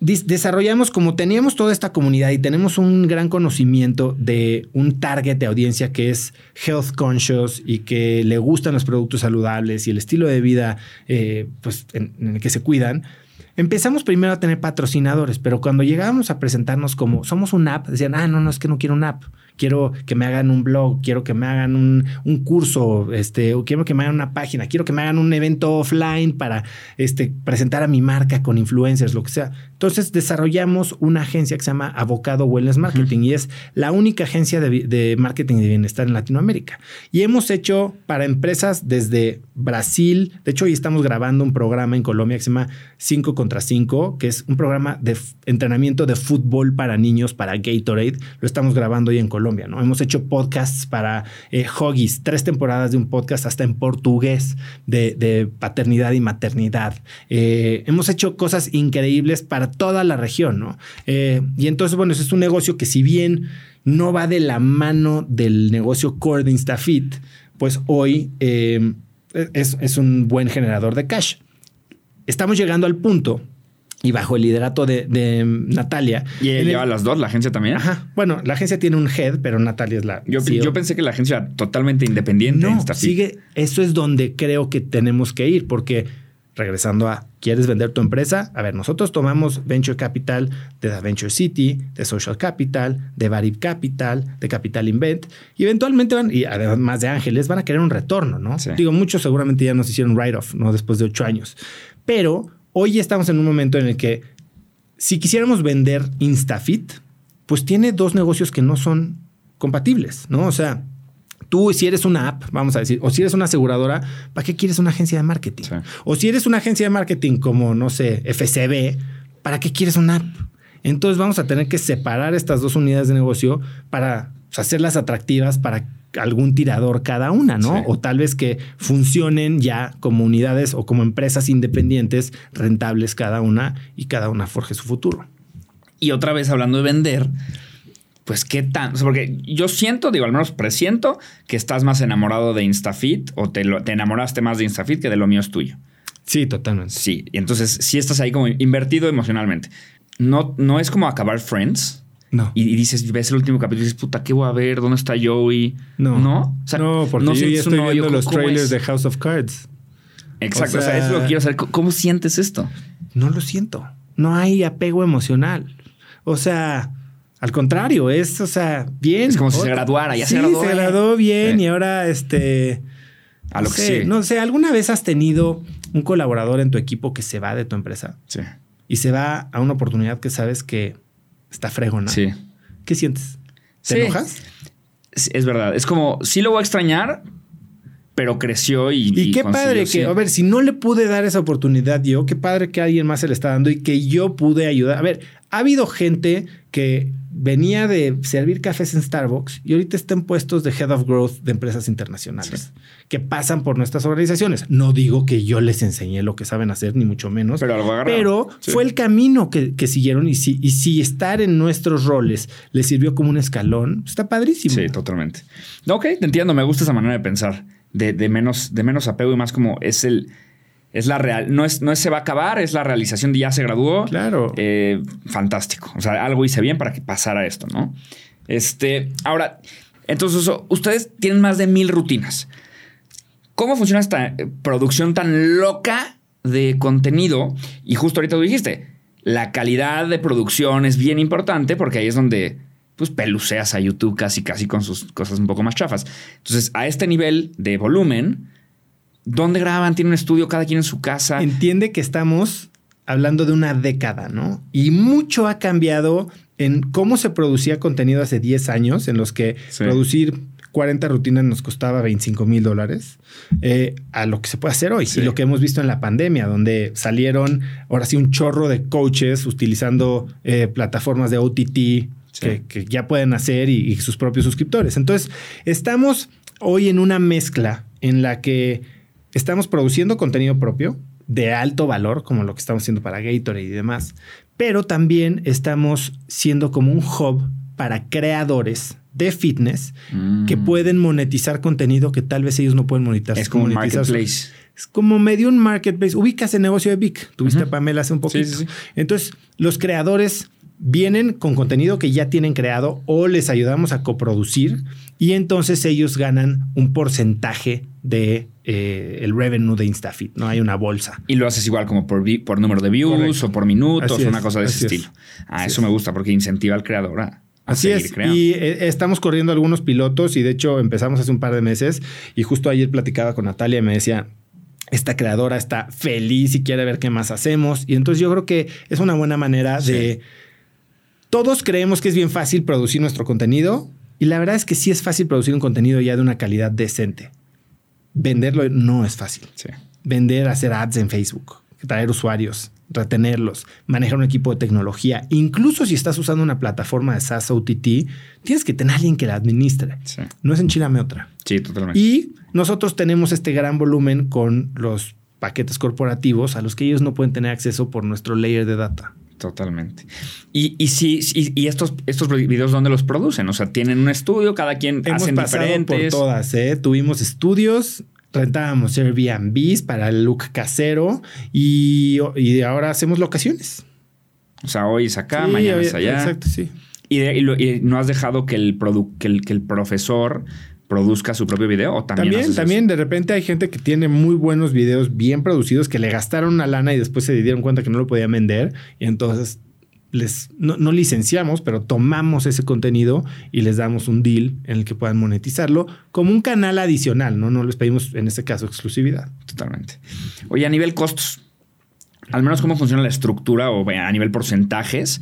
desarrollamos, como teníamos toda esta comunidad y tenemos un gran conocimiento de un target de audiencia que es health conscious y que le gustan los productos saludables y el estilo de vida eh, pues, en, en el que se cuidan. Empezamos primero a tener patrocinadores, pero cuando llegábamos a presentarnos como somos una app, decían, ah, no, no, es que no quiero una app. Quiero que me hagan un blog, quiero que me hagan un, un curso, este, o quiero que me hagan una página, quiero que me hagan un evento offline para este, presentar a mi marca con influencers, lo que sea. Entonces desarrollamos una agencia que se llama Avocado Wellness Marketing y es la única agencia de, marketing de bienestar en Latinoamérica. Y hemos hecho para empresas desde Brasil, de hecho hoy estamos grabando un programa en Colombia que se llama 5 contra 5, que es un programa de entrenamiento de fútbol para niños, para Gatorade. Lo estamos grabando hoy en Colombia, ¿no? Hemos hecho podcasts para eh, tres temporadas de un podcast hasta en portugués de, de paternidad y maternidad. Eh, hemos hecho cosas increíbles para para toda la región, ¿no? Eh, y entonces, bueno, ese es un negocio que si bien no va de la mano del negocio core de Instafit, pues hoy eh, es, es un buen generador de cash. Estamos llegando al punto y bajo el liderato de, de Natalia. Y el- lleva las dos, la agencia también. Ajá. Bueno, la agencia tiene un head, pero Natalia es la. Yo, CEO. yo pensé que la agencia era totalmente independiente. No, sigue. Eso es donde creo que tenemos que ir, porque regresando a ¿quieres vender tu empresa? A ver, nosotros tomamos Venture Capital de The Venture City, de Social Capital, de Varib Capital, de Capital Invent, y eventualmente van, y además de Ángeles, van a querer un retorno, ¿no? Sí. Digo, muchos seguramente ya nos hicieron write-off, ¿no? Después de ocho años. Pero hoy estamos en un momento en el que si quisiéramos vender Instafit, pues tiene dos negocios que no son compatibles, ¿no? O sea, tú si eres una app, vamos a decir, o si eres una aseguradora, ¿para qué quieres una agencia de marketing? Sí. O si eres una agencia de marketing como, no sé, FCB, ¿para qué quieres una app? Entonces vamos a tener que separar estas dos unidades de negocio para hacerlas atractivas para algún tirador cada una, ¿no? Sí. O tal vez que funcionen ya como unidades o como empresas independientes, rentables cada una y cada una forje su futuro. Y otra vez hablando de vender, pues qué tan. o sea, porque yo siento, digo, al menos presiento que estás más enamorado de Instafit o te, lo- te enamoraste más de Instafit que de lo mío es tuyo. Sí, totalmente. Sí. Y entonces sí estás ahí como invertido emocionalmente. No, no es como acabar Friends. No. Y, y dices, ves el último capítulo y dices, puta, ¿qué voy a ver? ¿Dónde está Joey? No. ¿No? O sea, no, porque yo ya estoy hoyo. viendo los ¿Cómo trailers es? de House of Cards. Exacto. o O sea, sea- eso es lo que quiero saber. ¿Cómo, cómo sientes esto? No lo siento. No hay apego emocional. O sea, al contrario, es, o sea, bien. Es como si se graduara, ya se Sí, graduó, se graduó bien y ahora este. A lo no que sé, sigue. No sé, ¿alguna vez has tenido un colaborador en tu equipo que se va de tu empresa Sí. y se va a una oportunidad que sabes que está fregona? Sí. ¿Qué sientes? ¿Te Sí. enojas? Es, es verdad. Es como, sí lo voy a extrañar, pero creció y. Y, qué consiguió, padre que, sí. a ver, si no le pude dar esa oportunidad yo, qué padre que alguien más se le está dando y que yo pude ayudar. A ver, ha habido gente que venía de servir cafés en Starbucks y ahorita está en puestos de Head of Growth de empresas internacionales que pasan por nuestras organizaciones. No digo que yo les enseñé lo que saben hacer, ni mucho menos. Pero algo agarraron. Pero Sí. fue el camino que, que siguieron y si, y si estar en nuestros roles les sirvió como un escalón, está padrísimo. Sí, totalmente. Ok, te entiendo. Me gusta esa manera de pensar. De, de menos, de menos apego y más como es el. Es la real. No es, no es se va a acabar, es la realización de ya se graduó. Claro. Eh, fantástico. O sea, algo hice bien para que pasara esto, ¿no? Este. Ahora, entonces, ustedes tienen más de mil rutinas. ¿Cómo funciona esta eh, producción tan loca de contenido? Y justo ahorita tú dijiste, la calidad de producción es bien importante porque ahí es donde pues peluceas a YouTube casi casi con sus cosas un poco más chafas. Entonces, a este nivel de volumen, ¿dónde graban? ¿Tienen un estudio cada quien en su casa? Entiende que estamos hablando de una década, ¿no? Y mucho ha cambiado en cómo se producía contenido hace 10 años, en los que Sí. producir 40 rutinas nos costaba 25 mil dólares, eh, a lo que se puede hacer hoy. Sí. Y lo que hemos visto en la pandemia, donde salieron ahora sí un chorro de coaches utilizando eh, plataformas de OTT que, que ya pueden hacer y, y sus propios suscriptores. Entonces, estamos hoy en una mezcla en la que estamos produciendo contenido propio de alto valor, como lo que estamos haciendo para Gatorade y demás, pero también estamos siendo como un hub para creadores de fitness Mm. que pueden monetizar contenido que tal vez ellos no pueden monetizar. Es como un marketplace. es como medio un marketplace. Ubicas el negocio de Vic. Tuviste Ujú. a Pamela hace un poquito. Sí, sí, sí. Entonces, los creadores vienen con contenido que ya tienen creado o les ayudamos a coproducir y entonces ellos ganan un porcentaje de eh, el revenue de Instafit. No hay una bolsa. Y lo haces igual como por, número de views Correcto. o por minutos, Así una cosa de ese es. estilo. Ah, Así eso es. me gusta porque incentiva al creador a, a Así es. creando. Y eh, estamos corriendo algunos pilotos y de hecho empezamos hace un par de meses y justo ayer platicaba con Natalia y me decía, esta creadora está feliz y quiere ver qué más hacemos. Y entonces yo creo que es una buena manera Sí. de... Todos creemos que es bien fácil producir nuestro contenido y la verdad es que sí es fácil producir un contenido ya de una calidad decente. Venderlo no es fácil. Sí. Vender, hacer ads en Facebook, traer usuarios, retenerlos, manejar un equipo de tecnología. Incluso si estás usando una plataforma de SaaS OTT, tienes que tener a alguien que la administre. Sí. No es enchilame otra. Sí, totalmente. Y nosotros tenemos este gran volumen con los paquetes corporativos a los que ellos no pueden tener acceso por nuestro layer de data. Totalmente. Y, y sí, y, estos, estos videos, ¿dónde los producen? O sea, tienen un estudio, cada quien Hemos hacen pasado diferentes. por todas, ¿eh? Tuvimos estudios, rentábamos Airbnbs para el look casero y, y ahora hacemos locaciones. O sea, hoy es acá, mañana es allá. Exacto, sí. Y, de- y lo- y no has dejado que el, produ- que el, que el profesor produzca su propio video o también. También, de repente hay gente que tiene muy buenos videos bien producidos que le gastaron una lana y después se dieron cuenta que no lo podían vender y entonces les no, no licenciamos, pero tomamos ese contenido y les damos un deal en el que puedan monetizarlo como un canal adicional, ¿no? No les pedimos en este caso exclusividad. Totalmente. Oye, a nivel costos, al menos cómo funciona la estructura o a nivel porcentajes,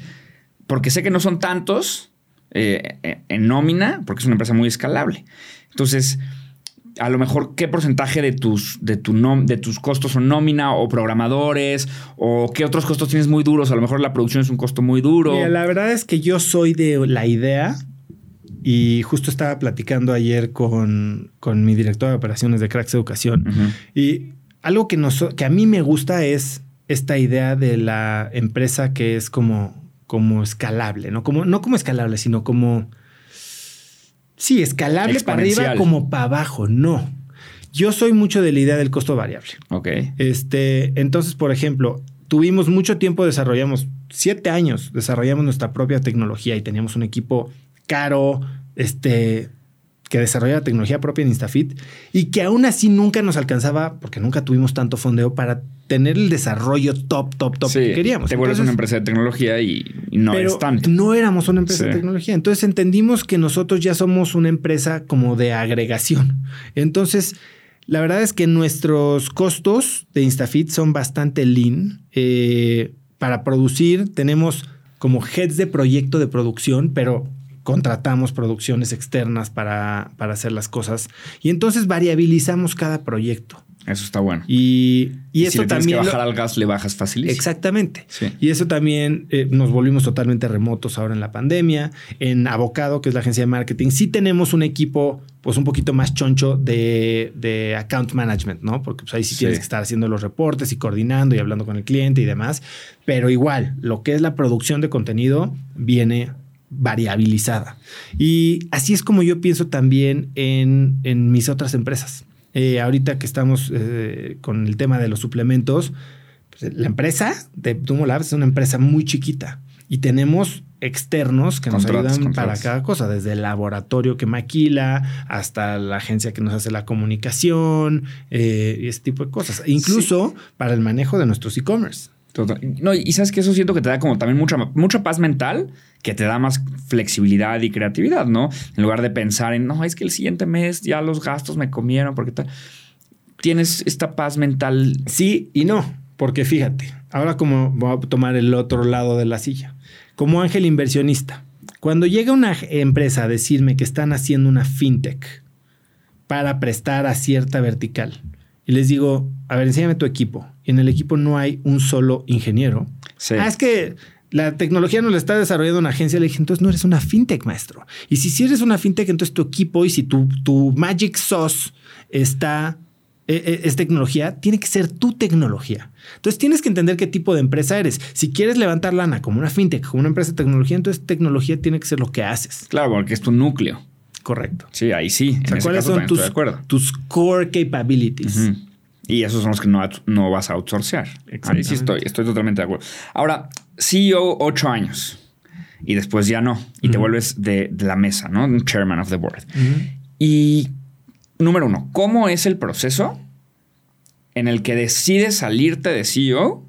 porque sé que no son tantos eh, eh, en nómina, porque es una empresa muy escalable. Entonces, a lo mejor qué porcentaje de tus, de, tu nom- de tus costos son nómina o programadores o qué otros costos tienes muy duros. A lo mejor la producción es un costo muy duro. Mira, la verdad es que yo soy de la idea y justo estaba platicando ayer con, con mi director de operaciones de Cracks Educación. Y algo que, nos, que a mí me gusta es esta idea de la empresa que es como, como escalable, ¿no? Como, no como escalable, sino como... Sí, escalable para arriba como para abajo, no. Yo soy mucho de la idea del costo variable. Ok. Este, entonces, por ejemplo, tuvimos mucho tiempo, desarrollamos siete años, desarrollamos nuestra propia tecnología y teníamos un equipo caro, este, que desarrollaba tecnología propia en Instafit y que aún así nunca nos alcanzaba, porque nunca tuvimos tanto fondeo para tener el desarrollo top, top, top Sí, que queríamos. Te vuelves Entonces, una empresa de tecnología y, no pero es tanto. no éramos una empresa de tecnología. Entonces entendimos que nosotros ya somos una empresa como de agregación. Entonces, la verdad es que nuestros costos de Instafit son bastante lean. Eh, para producir tenemos como heads de proyecto de producción, pero contratamos producciones externas para, para hacer las cosas. Y entonces variabilizamos cada proyecto. Eso está bueno. Y, y, Y eso si le también... que bajar al gas, le bajas facilísimo. Exactamente. Sí. Y eso también eh, nos volvimos totalmente remotos ahora en la pandemia. En Avocado, que es la agencia de marketing, sí tenemos un equipo pues un poquito más choncho de, de account management, ¿no? Porque pues, ahí sí, Sí. tienes que estar haciendo los reportes y coordinando y hablando con el cliente y demás. Pero igual, lo que es la producción de contenido viene variabilizada. Y así es como yo pienso también en, en mis otras empresas. Eh, ahorita que estamos eh, con el tema de los suplementos, pues, la empresa de Tumo Labs es una empresa muy chiquita y tenemos externos que nos ayudan contratos. para cada cosa, desde el laboratorio que maquila hasta la agencia que nos hace la comunicación eh, y ese tipo de cosas. E incluso para el manejo de nuestros e-commerce. No, y sabes que eso siento que te da como también mucha, mucha paz mental, que te da más flexibilidad y creatividad, ¿no? En lugar de pensar en, no, es que el siguiente mes ya los gastos me comieron, porque tal. Tienes esta paz mental. Sí y no, porque fíjate, ahora como voy a tomar el otro lado de la silla, como ángel inversionista, cuando llega una empresa a decirme que están haciendo una fintech para prestar a cierta vertical y les digo, a ver, enséñame tu equipo, y en el equipo no hay un solo ingeniero, Sí. Ah, es que la tecnología no la está desarrollando una agencia. Le dije, entonces no eres una fintech, maestro. Y si sí eres una fintech, entonces tu equipo y si tu, tu Magic Sauce está, eh, eh, es tecnología, tiene que ser tu tecnología. Entonces tienes que entender qué tipo de empresa eres. Si quieres levantar lana como una fintech, como una empresa de tecnología, entonces tecnología tiene que ser lo que haces. Claro, porque es tu núcleo. Correcto. Sí, ahí sí. O sea, en ese ¿cuáles caso son tus, core capabilities? Ujú. Y esos son los que no, no vas a outsourcear. Ahí sí estoy, estoy totalmente de acuerdo. Ahora, CEO ocho años y después ya no. Y te vuelves de, de la mesa, ¿no? Chairman of the board. Y número uno, ¿cómo es el proceso en el que decides salirte de CEO?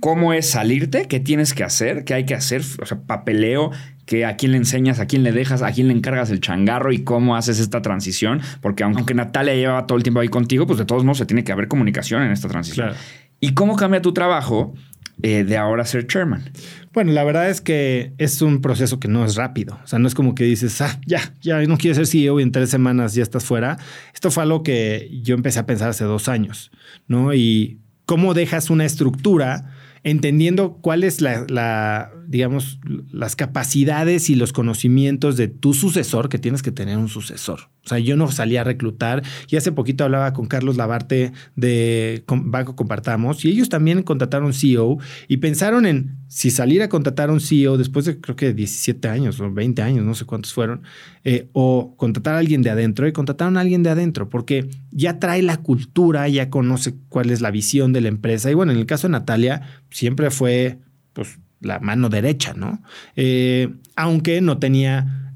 ¿Cómo es salirte? ¿Qué tienes que hacer? ¿Qué hay que hacer? O sea, papeleo, que a quién le enseñas, a quién le dejas, a quién le encargas el changarro y cómo haces esta transición. Porque aunque Natalia lleva todo el tiempo ahí contigo, pues de todos modos se tiene que haber comunicación en esta transición. Claro. ¿Y cómo cambia tu trabajo eh, de ahora ser chairman? Bueno, la verdad es que es un proceso que no es rápido. O sea, no es como que dices, ah, ya, ya no quieres ser CEO y en tres semanas ya estás fuera. Esto fue algo que yo empecé a pensar hace dos años, ¿no? Y cómo dejas una estructura entendiendo cuál es la, la, digamos, las capacidades y los conocimientos de tu sucesor, que tienes que tener un sucesor. O sea, yo no salí a reclutar. Y hace poquito hablaba con Carlos Labarte de Banco Compartamos y ellos también contrataron CEO y pensaron en si salir a contratar un CEO después de creo que 17 años o 20 años, no sé cuántos fueron, eh, o contratar a alguien de adentro. Y contrataron a alguien de adentro porque ya trae la cultura, ya conoce cuál es la visión de la empresa. Y bueno, en el caso de Natalia siempre fue pues la mano derecha, ¿no? Eh, aunque no tenía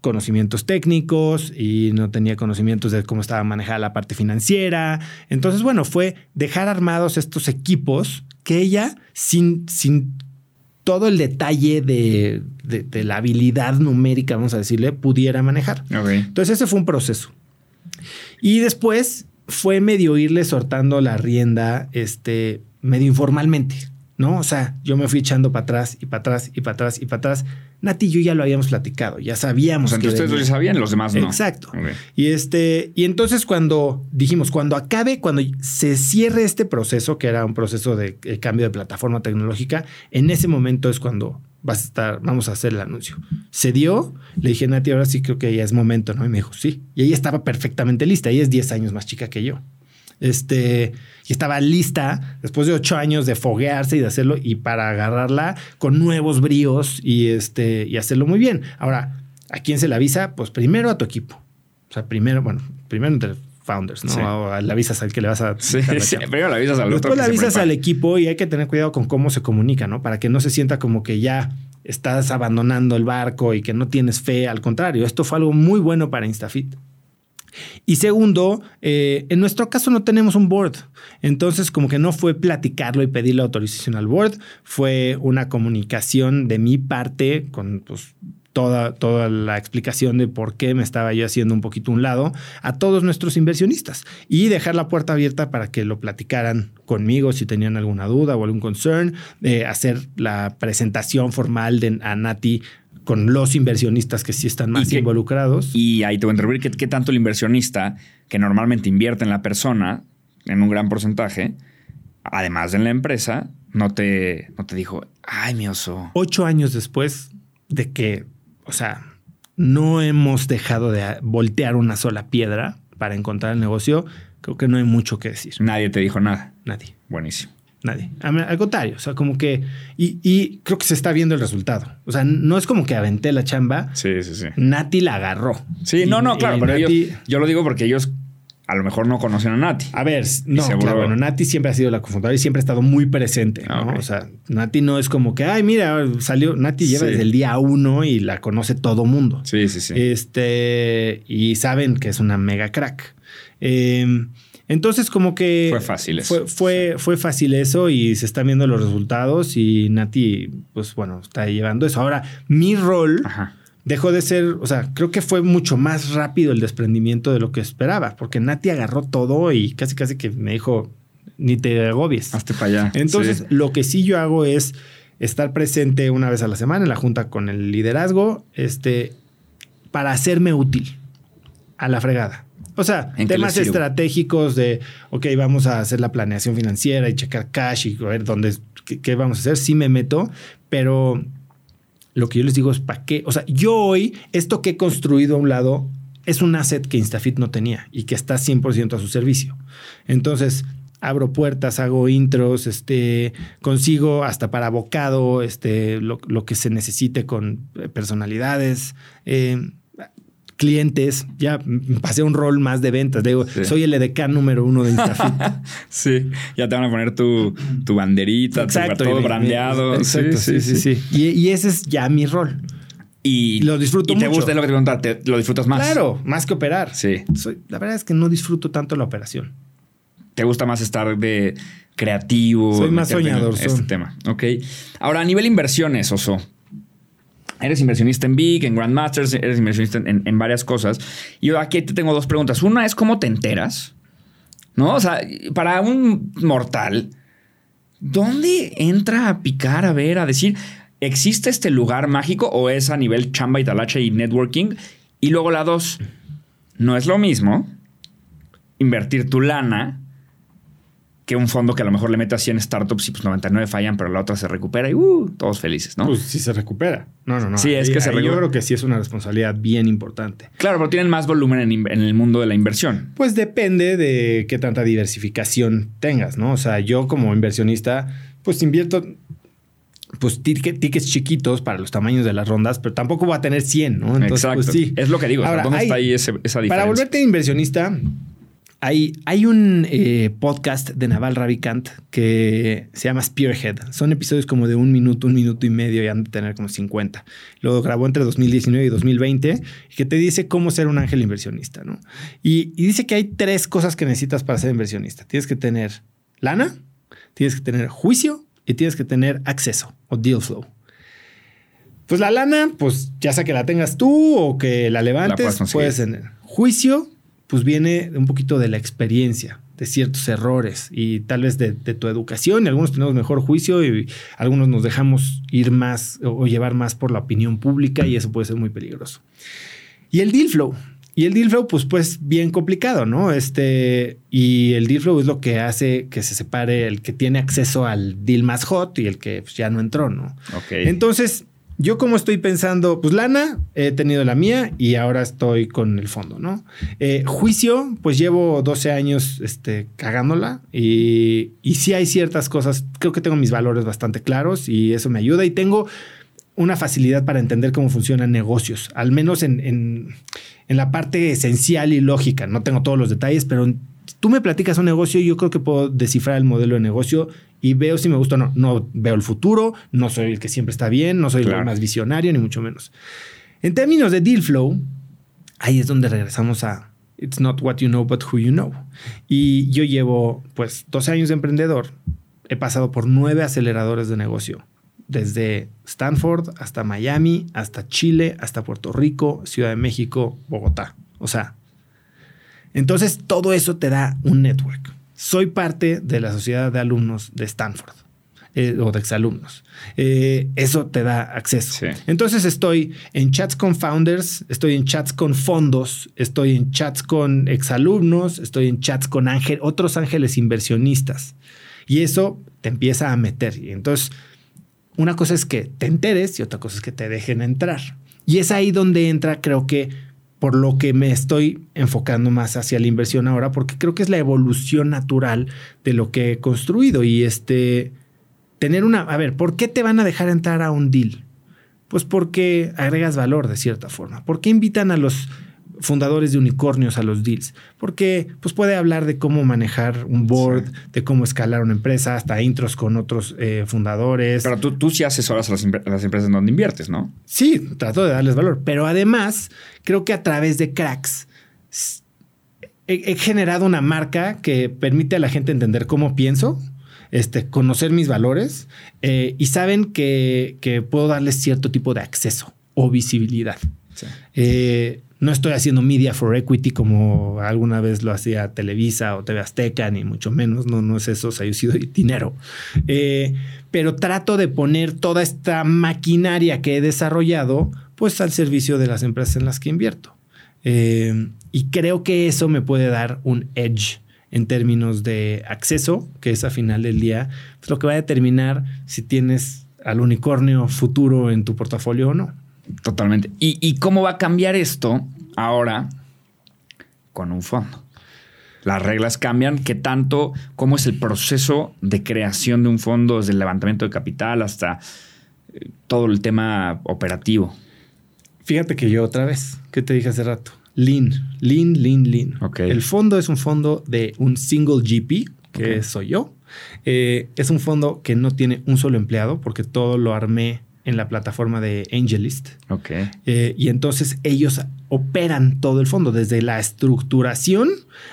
conocimientos técnicos y no tenía conocimientos de cómo estaba manejada la parte financiera. Entonces, bueno, fue dejar armados estos equipos que ella, sin, sin todo el detalle de, la habilidad numérica, vamos a decirle, pudiera manejar. Entonces, ese fue un proceso. Y después fue medio irle sortando la rienda, este, medio informalmente. ¿no? O sea, yo me fui echando para atrás y para atrás y para atrás y para atrás. Nati y yo ya lo habíamos platicado, ya sabíamos. O sea, ustedes lo sabían, los demás no. Exacto. Y este, y entonces cuando dijimos, cuando acabe, cuando se cierre este proceso, que era un proceso de, de cambio de plataforma tecnológica, en ese momento es cuando vas a estar, vamos a hacer el anuncio. Se dio, le dije, Nati, ahora sí creo que ya es momento, ¿no? Y me dijo, sí. Y ella estaba perfectamente lista, ella es 10 años más chica que yo. Este, y estaba lista después de ocho años de foguearse y de hacerlo y para agarrarla con nuevos bríos y, este, y hacerlo muy bien. Ahora, ¿a quién se le avisa? Pues primero a tu equipo. O sea, primero, bueno, primero entre founders, ¿no? O le avisas al que le vas a... Sí, sí. primero le avisas al otro. Después le avisas al equipo y hay que tener cuidado con cómo se comunica, ¿no? Para que no se sienta como que ya estás abandonando el barco y que no tienes fe. Al contrario, esto fue algo muy bueno para Instafit. Y segundo, eh, en nuestro caso no tenemos un board. Entonces, como que no fue platicarlo y pedirle autorización al board, fue una comunicación de mi parte con pues, toda, toda la explicación de por qué me estaba yo haciendo un poquito un lado a todos nuestros inversionistas y dejar la puerta abierta para que lo platicaran conmigo si tenían alguna duda o algún concern, eh, hacer la presentación formal de, a Nati con los inversionistas que sí están más involucrados. Y ahí te voy a interrumpir, ¿qué, ¿qué, tanto el inversionista que normalmente invierte en la persona en un gran porcentaje, además de en la empresa, no te, no te dijo, ay, mi oso. Ocho años después de que, o sea, no hemos dejado de voltear una sola piedra para encontrar el negocio, creo que no hay mucho que decir. Nadie te dijo nada. Nadie. Buenísimo. Nadie. Al contrario, o sea, como que. Y, creo que se está viendo el resultado. O sea, no es como que aventé la chamba. Sí, sí, sí. Nati la agarró. Sí, no, no, claro, pero yo lo digo porque ellos a lo mejor no conocen a Nati. A ver, no, claro, bueno, Nati siempre ha sido la cofundadora y siempre ha estado muy presente, ¿no? O sea, Nati no es como que, ay, mira, salió, Nati lleva desde el día uno y la conoce todo mundo. Sí, sí, sí. Este, y saben que es una mega crack. Eh, entonces, como que. Fue fácil eso. Fue, fue, fácil eso y se están viendo los resultados y Nati, pues bueno, está llevando eso. Ahora, mi rol dejó de ser, o sea, creo que fue mucho más rápido el desprendimiento de lo que esperaba, porque Nati agarró todo y casi, casi que me dijo, ni te agobies. Hazte para allá. Entonces, lo que sí yo hago es estar presente una vez a la semana en la junta con el liderazgo, este, para hacerme útil a la fregada. O sea, temas estratégicos de, ok, vamos a hacer la planeación financiera y checar cash y ver dónde, qué, vamos a hacer. Sí me meto, pero lo que yo les digo es, ¿para qué? O sea, yo hoy, esto que he construido a un lado es un asset que Instafit no tenía y que está 100% a su servicio. Entonces, abro puertas, hago intros, este, consigo hasta para abocado, este, lo, lo que se necesite con personalidades. Eh, clientes, ya pasé un rol más de ventas. Digo, soy el EDK número uno de Instafit. sí, ya te van a poner tu, tu banderita, todo brandeado. Exacto, sí, sí, sí. Y, ese es ya mi rol. Y lo disfruto y te gusta lo que te preguntar, lo disfrutas más. Claro, más que operar. Sí. la verdad es que no disfruto tanto la operación. Te gusta más estar de creativo. Soy más soñador. Este tema. Ok. Ahora, a nivel inversiones, Oso. Eres inversionista en Big, en Grandmasters, eres inversionista en, varias cosas. Y yo aquí te tengo dos preguntas. Una es cómo te enteras, ¿no? O sea, para un mortal, ¿dónde entra a picar, a ver, a decir, ¿existe este lugar mágico o es a nivel chamba y talacha y networking? Y luego la dos, no es lo mismo invertir tu lana que un fondo que a lo mejor le mete a 100 startups y pues 99 fallan, pero la otra se recupera y uh, todos felices, ¿no? Pues sí se recupera. No, no, no. Sí, es Ahí- que se ahí Yo recupera. creo que sí es una responsabilidad bien importante. Claro, pero tienen más volumen en, el mundo de la inversión. Pues depende de qué tanta diversificación tengas, ¿no? O sea, yo como inversionista, pues invierto pues tic- tickets chiquitos para los tamaños de las rondas, pero tampoco voy a tener 100, ¿no? Entonces, Exacto. pues sí. Es lo que digo. Ahora, ¿Dónde hay- está ahí ese- esa diferencia? Para volverte inversionista, hay, hay un eh, podcast de Naval Ravikant que se llama Spearhead. Son episodios como de un minuto, un minuto y medio y han de tener como 50. Lo grabó entre 2019 y 2020 y que te dice cómo ser un ángel inversionista, ¿no? Y, y dice que hay tres cosas que necesitas para ser inversionista. Tienes que tener lana, tienes que tener juicio y tienes que tener acceso o deal flow. Pues la lana, pues ya sea que la tengas tú o que la levantes, puedes tener. Juicio, pues viene un poquito de la experiencia, de ciertos errores y tal vez de, de tu educación. Y algunos tenemos mejor juicio y algunos nos dejamos ir más o, o llevar más por la opinión pública y eso puede ser muy peligroso. Y el deal flow. Y el deal flow, pues, pues bien complicado, ¿no? Este, y el deal flow es lo que hace que se separe el que tiene acceso al deal más hot y el que pues, ya no entró, ¿no? Ok. Entonces, yo como estoy pensando, pues lana, he tenido la mía y ahora estoy con el fondo, ¿no? Eh, juicio, pues llevo 12 años este, cagándola y, y sí hay ciertas cosas, creo que tengo mis valores bastante claros y eso me ayuda y tengo una facilidad para entender cómo funcionan negocios, al menos en, en, en la parte esencial y lógica. No tengo todos los detalles, pero tú me platicas un negocio y yo creo que puedo descifrar el modelo de negocio y veo si me gusta o no. No veo el futuro, no soy el que siempre está bien, no soy Claro. el más visionario, ni mucho menos. En términos de deal flow, ahí es donde regresamos a It's not what you know, but who you know. Y yo llevo pues 12 años de emprendedor. He pasado por nueve aceleradores de negocio. Desde Stanford hasta Miami, hasta Chile, hasta Puerto Rico, Ciudad de México, Bogotá. O sea, entonces todo eso te da un network. Soy parte de la sociedad de alumnos de Stanford eh, o de exalumnos. Eh, eso te da acceso. Sí. Entonces estoy en chats con founders, estoy en chats con fondos, estoy en chats con exalumnos, estoy en chats con ángel, otros ángeles inversionistas. Y eso te empieza a meter. Y entonces, una cosa es que te enteres y otra cosa es que te dejen entrar. Y es ahí donde entra, creo que, por lo que me estoy enfocando más hacia la inversión ahora, porque creo que es la evolución natural de lo que he construido. Y este, tener una, a ver, ¿por qué te van a dejar entrar a un deal? Pues porque agregas valor de cierta forma. ¿Por qué invitan a los fundadores de unicornios a los deals? Porque pues puede hablar de cómo manejar un board, de cómo escalar una empresa, hasta intros con otros eh, fundadores. Pero tú, tú sí asesoras a las, a las empresas en donde inviertes, ¿no? Sí, trato de darles valor, pero además creo que a través de cracks he generado una marca que permite a la gente entender cómo pienso, este, conocer mis valores eh, y saben que, que puedo darles cierto tipo de acceso o visibilidad. Sí. Eh, no estoy haciendo media for equity como alguna vez lo hacía Televisa o TV Azteca, ni mucho menos. No, no es eso. O sea, yo dinero. Eh, pero trato de poner toda esta maquinaria que he desarrollado, pues al servicio de las empresas en las que invierto. Eh, y creo que eso me puede dar un edge en términos de acceso, que es a final del día pues, lo que va a determinar si tienes al unicornio futuro en tu portafolio o no. Totalmente. ¿Y, y cómo va a cambiar esto ahora con un fondo? Las reglas cambian. ¿Qué tanto? ¿Cómo es el proceso de creación de un fondo desde el levantamiento de capital hasta eh, todo el tema operativo? Fíjate que yo otra vez, ¿qué te dije hace rato? Lean, lean, lean, lean. Ok. El fondo es un fondo de un single GP, que soy yo. Eh, es un fondo que no tiene un solo empleado porque todo lo armé en la plataforma de AngelList. Ok. Eh, y entonces ellos operan todo el fondo, desde la estructuración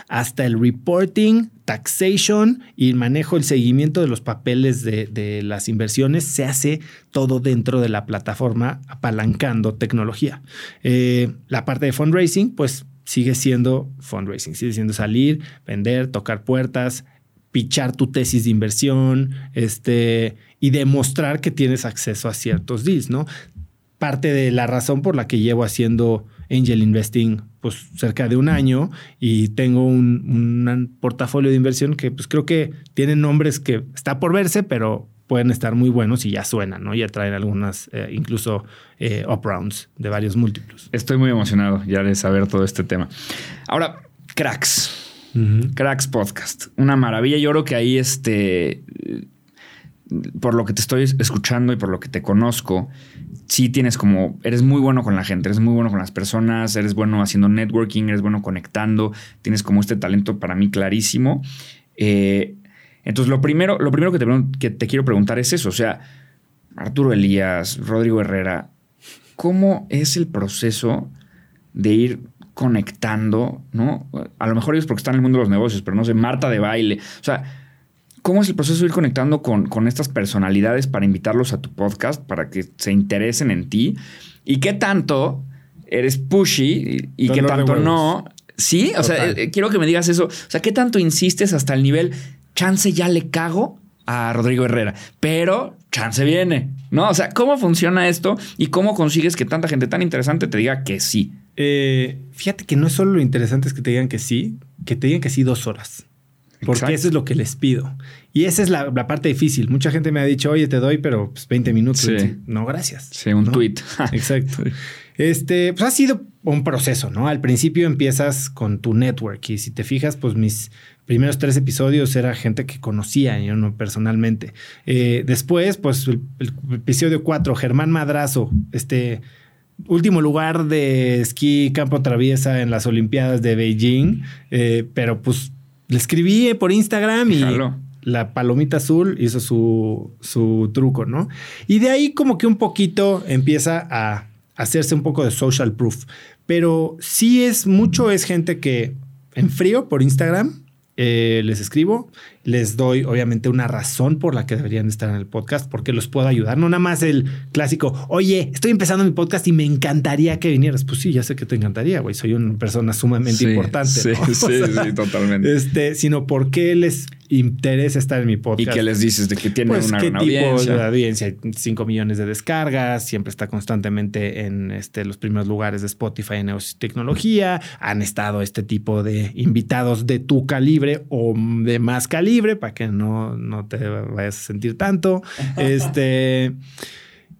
hasta el reporting, taxation y el manejo, el seguimiento de los papeles de, de las inversiones. Se hace todo dentro de la plataforma, apalancando tecnología. Eh, la parte de fundraising, pues sigue siendo fundraising, sigue siendo salir, vender, tocar puertas, pichar tu tesis de inversión, este, y demostrar que tienes acceso a ciertos deals, ¿no? Parte de la razón por la que llevo haciendo angel investing pues cerca de un año y tengo un, un portafolio de inversión que pues creo que tiene nombres que está por verse, pero pueden estar muy buenos y ya suenan, ¿no? Ya traen algunas, eh, incluso eh, up rounds de varios múltiplos. Estoy muy emocionado ya de saber todo este tema. Ahora, cracks. Cracks Podcast. Una maravilla. Yo creo que ahí, este, por lo que te estoy escuchando y por lo que te conozco, sí tienes como, eres muy bueno con la gente, eres muy bueno con las personas, eres bueno haciendo networking, eres bueno conectando, tienes como este talento para mí clarísimo. Eh, entonces, lo primero, lo primero que, te, que te quiero preguntar es eso. O sea, Arturo Elías, Rodrigo Herrera, ¿cómo es el proceso de ir conectando, ¿no? A lo mejor ellos porque están en el mundo de los negocios, pero no sé, Marta de baile. O sea, ¿cómo es el proceso de ir conectando con, con estas personalidades para invitarlos a tu podcast, para que se interesen en ti? ¿Y qué tanto eres pushy y, qué tanto no? Sí, o sea, eh, quiero que me digas eso. O sea, ¿qué tanto insistes hasta el nivel chance ya le cago a Rodrigo Herrera, pero chance viene, ¿no? O sea, ¿cómo funciona esto y cómo consigues que tanta gente tan interesante te diga que sí? Eh, fíjate que no es solo lo interesante es que te digan que sí, que te digan que sí dos horas. Porque eso es lo que les pido. Y esa es la, parte difícil. Mucha gente me ha dicho, oye, te doy, pero pues 20 minutos. No, gracias. Sí, un tweet. Exacto. Este, pues ha sido un proceso, ¿no? Al principio empiezas con tu network y si te fijas, pues mis primeros tres episodios era gente que conocía, yo no personalmente. Eh, después, pues el, episodio cuatro, Germán Madrazo, este último lugar de esquí campo traviesa en las Olimpiadas de Beijing, eh, pero pues le escribí por Instagram y la palomita azul hizo su, su truco, ¿no? Y de ahí como que un poquito empieza a hacerse un poco de social proof, pero sí es mucho, es gente que en frío por Instagram eh, les escribo, les doy obviamente una razón por la que deberían estar en el podcast, porque los puedo ayudar. No nada más el clásico, oye, estoy empezando mi podcast y me encantaría que vinieras. Pues sí, ya sé que te encantaría, güey. Soy una persona sumamente importante. Sí, sí, sí, totalmente. Este, sino porque les interesa estar en mi podcast. ¿Y qué les dices de que tiene pues, una ¿qué tipo audiencia? de audiencia? 5 millones de descargas, siempre está constantemente en este, los primeros lugares de Spotify en tecnología. Han estado este tipo de invitados de tu calibre o de más calibre para que no, no te vayas a sentir tanto. este,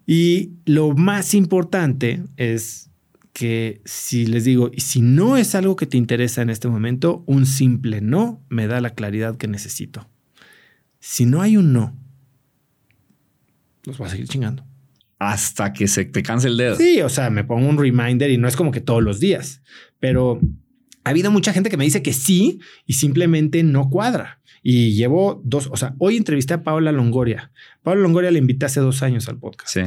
y lo más importante es que si les digo, y si no es algo que te interesa en este momento, un simple no me da la claridad que necesito. Si no hay un no, los voy a seguir chingando. Hasta que se te canse el dedo. Sí, o sea, me pongo un reminder y no es como que todos los días, pero ha habido mucha gente que me dice que sí y simplemente no cuadra. Y llevo dos, o sea, hoy entrevisté a Paola Longoria. Paola Longoria le invité hace dos años al podcast. Sí.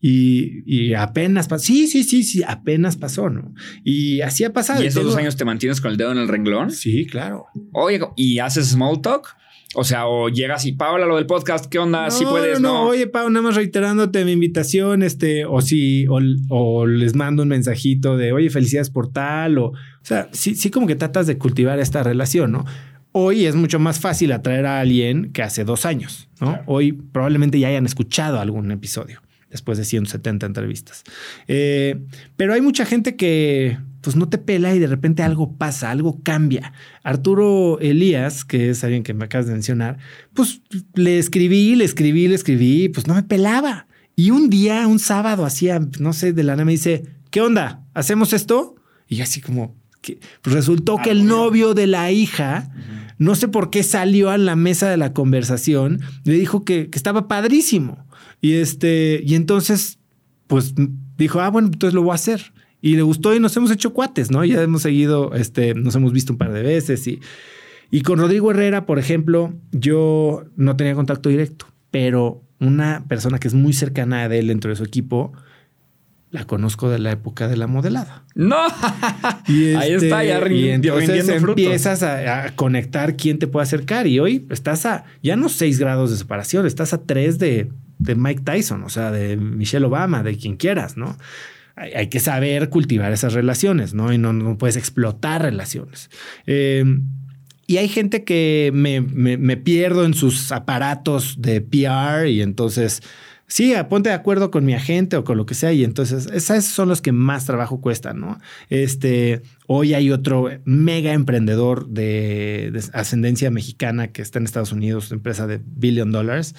Y, apenas pasó. Sí, sí, sí, sí, apenas pasó, ¿no? Y así ha pasado. ¿Y estos dos años te mantienes con el dedo en el renglón? Sí, claro. Oye, ¿y haces small talk? O sea, o llegas y Paula, lo del podcast, ¿qué onda? Si puedes, no, no. Oye, Pau, nada más reiterándote mi invitación, este, o si, o, les mando un mensajito de, oye, felicidades por tal, o, o sea, sí, sí, como que tratas de cultivar esta relación, ¿no? Hoy es mucho más fácil atraer a alguien que hace dos años, ¿no? Hoy probablemente ya hayan escuchado algún episodio después de 170 entrevistas. Eh, pero hay mucha gente que pues no te pela y de repente algo pasa, algo cambia. Arturo Elías, que es alguien que me acabas de mencionar, pues le escribí, le escribí, le escribí, pues no me pelaba. Y un día, un sábado, hacía, no sé, de la nada me dice, ¿qué onda? ¿Hacemos esto? Y así como, pues resultó que el novio de la hija, no sé por qué salió a la mesa de la conversación, le dijo que, que estaba padrísimo. Y este, y entonces, pues dijo, ah, bueno, entonces lo voy a hacer. Y le gustó y nos hemos hecho cuates, ¿no? Ya hemos seguido, este, nos hemos visto un par de veces y, y con Rodrigo Herrera, por ejemplo, yo no tenía contacto directo, pero una persona que es muy cercana de él dentro de su equipo, la conozco de la época de la modelada. No, y ahí está, ya este, y entonces empiezas a, conectar quién te puede acercar y hoy estás a ya no seis grados de separación, estás a tres de de Mike Tyson, o sea, de Michelle Obama, de quien quieras, ¿no? Hay, que saber cultivar esas relaciones, ¿no? Y no, puedes explotar relaciones. Em, y hay gente que me, pierdo en sus aparatos de PR y entonces Sí, ponte de acuerdo con mi agente o con lo que sea. Y entonces, esos son los que más trabajo cuestan, ¿no? Este, hoy hay otro mega emprendedor de, de ascendencia mexicana que está en Estados Unidos, empresa de billion dollars.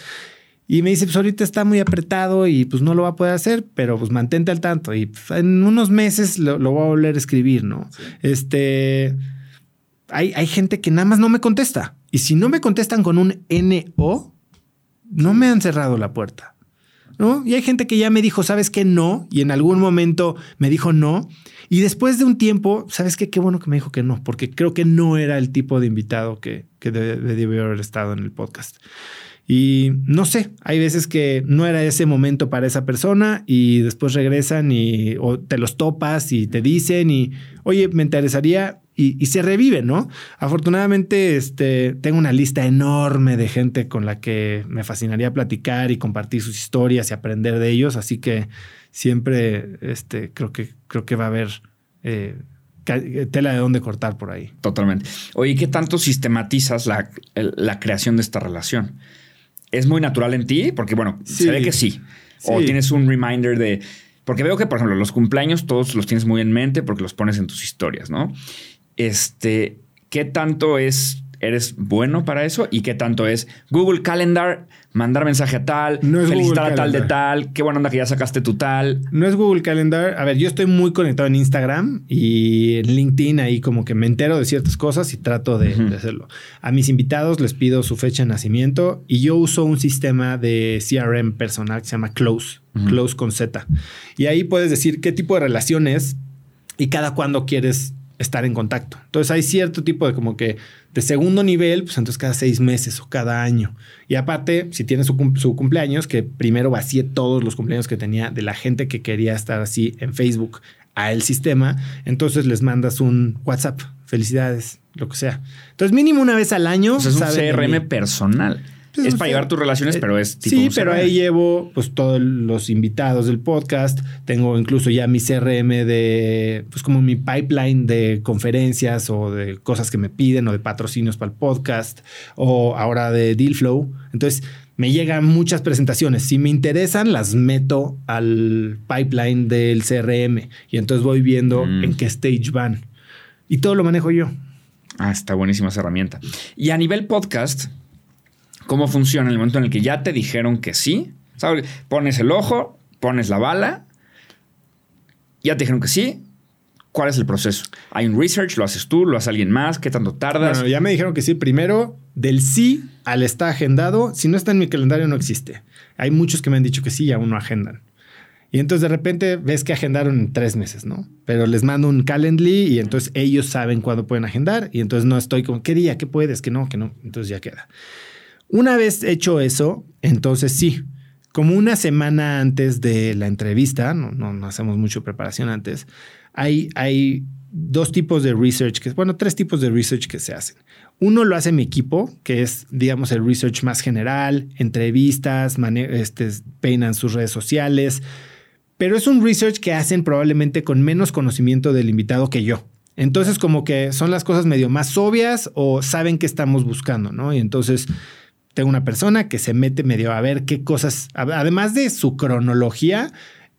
Y me dice, pues ahorita está muy apretado y pues no lo va a poder hacer, pero pues mantente al tanto. Y pues, en unos meses lo, voy a volver a escribir, ¿no? Este, hay, hay gente que nada más no me contesta. Y si no me contestan con un NO, no me han cerrado la puerta. ¿No? Y hay gente que ya me dijo, ¿sabes qué? No. Y en algún momento me dijo no. Y después de un tiempo, ¿sabes qué? Qué bueno que me dijo que no, porque creo que no era el tipo de invitado que, que debió haber estado en el podcast. Y no sé, hay veces que no era ese momento para esa persona y después regresan y te los topas y te dicen y, oye, me interesaría y, se revive, ¿no? Afortunadamente, este, tengo una lista enorme de gente con la que me fascinaría platicar y compartir sus historias y aprender de ellos, así que siempre este, creo, que, creo que va a haber... Eh, tela de dónde cortar por ahí. Totalmente. Oye, ¿qué tanto sistematizas la, la creación de esta relación? Es muy natural en ti? Porque, bueno, se ve que sí. O tienes un reminder de. Porque veo que, por ejemplo, los cumpleaños todos los tienes muy en mente porque los pones en tus historias, ¿no? Este, ¿qué tanto es eres bueno para eso y qué tanto es Google Calendar, mandar mensaje a tal, felicitar a tal de tal, qué buena onda que ya sacaste tu tal. No es Google Calendar. A ver, yo estoy muy conectado en Instagram y en LinkedIn ahí como que me entero de ciertas cosas y trato de, hacerlo. A mis invitados les pido su fecha de nacimiento y yo uso un sistema de CRM personal que se llama Close, Close con Z. Y ahí puedes decir qué tipo de relaciones y cada cuándo quieres estar en contacto. Entonces hay cierto tipo de como que de segundo nivel, pues entonces cada seis meses o cada año. Y aparte, si tiene su, cumpleaños, que primero vacíe todos los cumpleaños que tenía de la gente que quería estar así en Facebook a el sistema, entonces les mandas un WhatsApp, felicidades, lo que sea. Entonces mínimo una vez al año. es un CRM personal. Es para llevar tus relaciones, eh, pero es tipo. Sí, pero ahí llevo pues todos los invitados del podcast. Tengo incluso ya mi CRM de, pues como mi pipeline de conferencias o de cosas que me piden o de patrocinios para el podcast o ahora de Dealflow. Entonces me llegan muchas presentaciones. Si me interesan, las meto al pipeline del CRM y entonces voy viendo mm. en qué stage van. Y todo lo manejo yo. Ah, está buenísima esa herramienta. Y a nivel podcast, cómo funciona en el momento en el que ya te dijeron que sí. ¿Sabes? Pones el ojo, pones la bala, ya te dijeron que sí. ¿Cuál es el proceso? ¿Hay un research? ¿Lo haces tú? ¿Lo hace alguien más? ¿Qué tanto tardas? Bueno, ya me dijeron que sí. Primero, del sí al está agendado. Si no está en mi calendario, no existe. Hay muchos que me han dicho que sí y aún no agendan. Y entonces de repente ves que agendaron en tres meses, ¿no? Pero les mando un calendly y entonces ellos saben cuándo pueden agendar. Y entonces no estoy como, ¿qué día? ¿Qué puedes? ¿Qué no? ¿Qué no? Entonces ya queda. Una vez hecho eso, entonces sí, como una semana antes de la entrevista, no, no, hacemos mucho preparación antes, hay, hay dos tipos de research, que, bueno, tres tipos de research que se hacen. Uno lo hace mi equipo, que es, digamos, el research más general, entrevistas, este, peinan sus redes sociales, pero es un research que hacen probablemente con menos conocimiento del invitado que yo. Entonces, como que son las cosas medio más obvias o saben qué estamos buscando, ¿no? Y entonces tengo una persona que se mete medio a ver qué cosas, además de su cronología,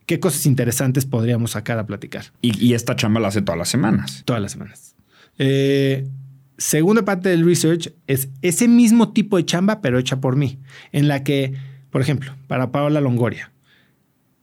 qué cosas interesantes podríamos sacar a platicar. Y, esta chamba la hace todas las semanas. Todas las semanas. Eh, segunda parte del research es ese mismo tipo de chamba, pero hecha por mí, en la que, por ejemplo, para Paola Longoria,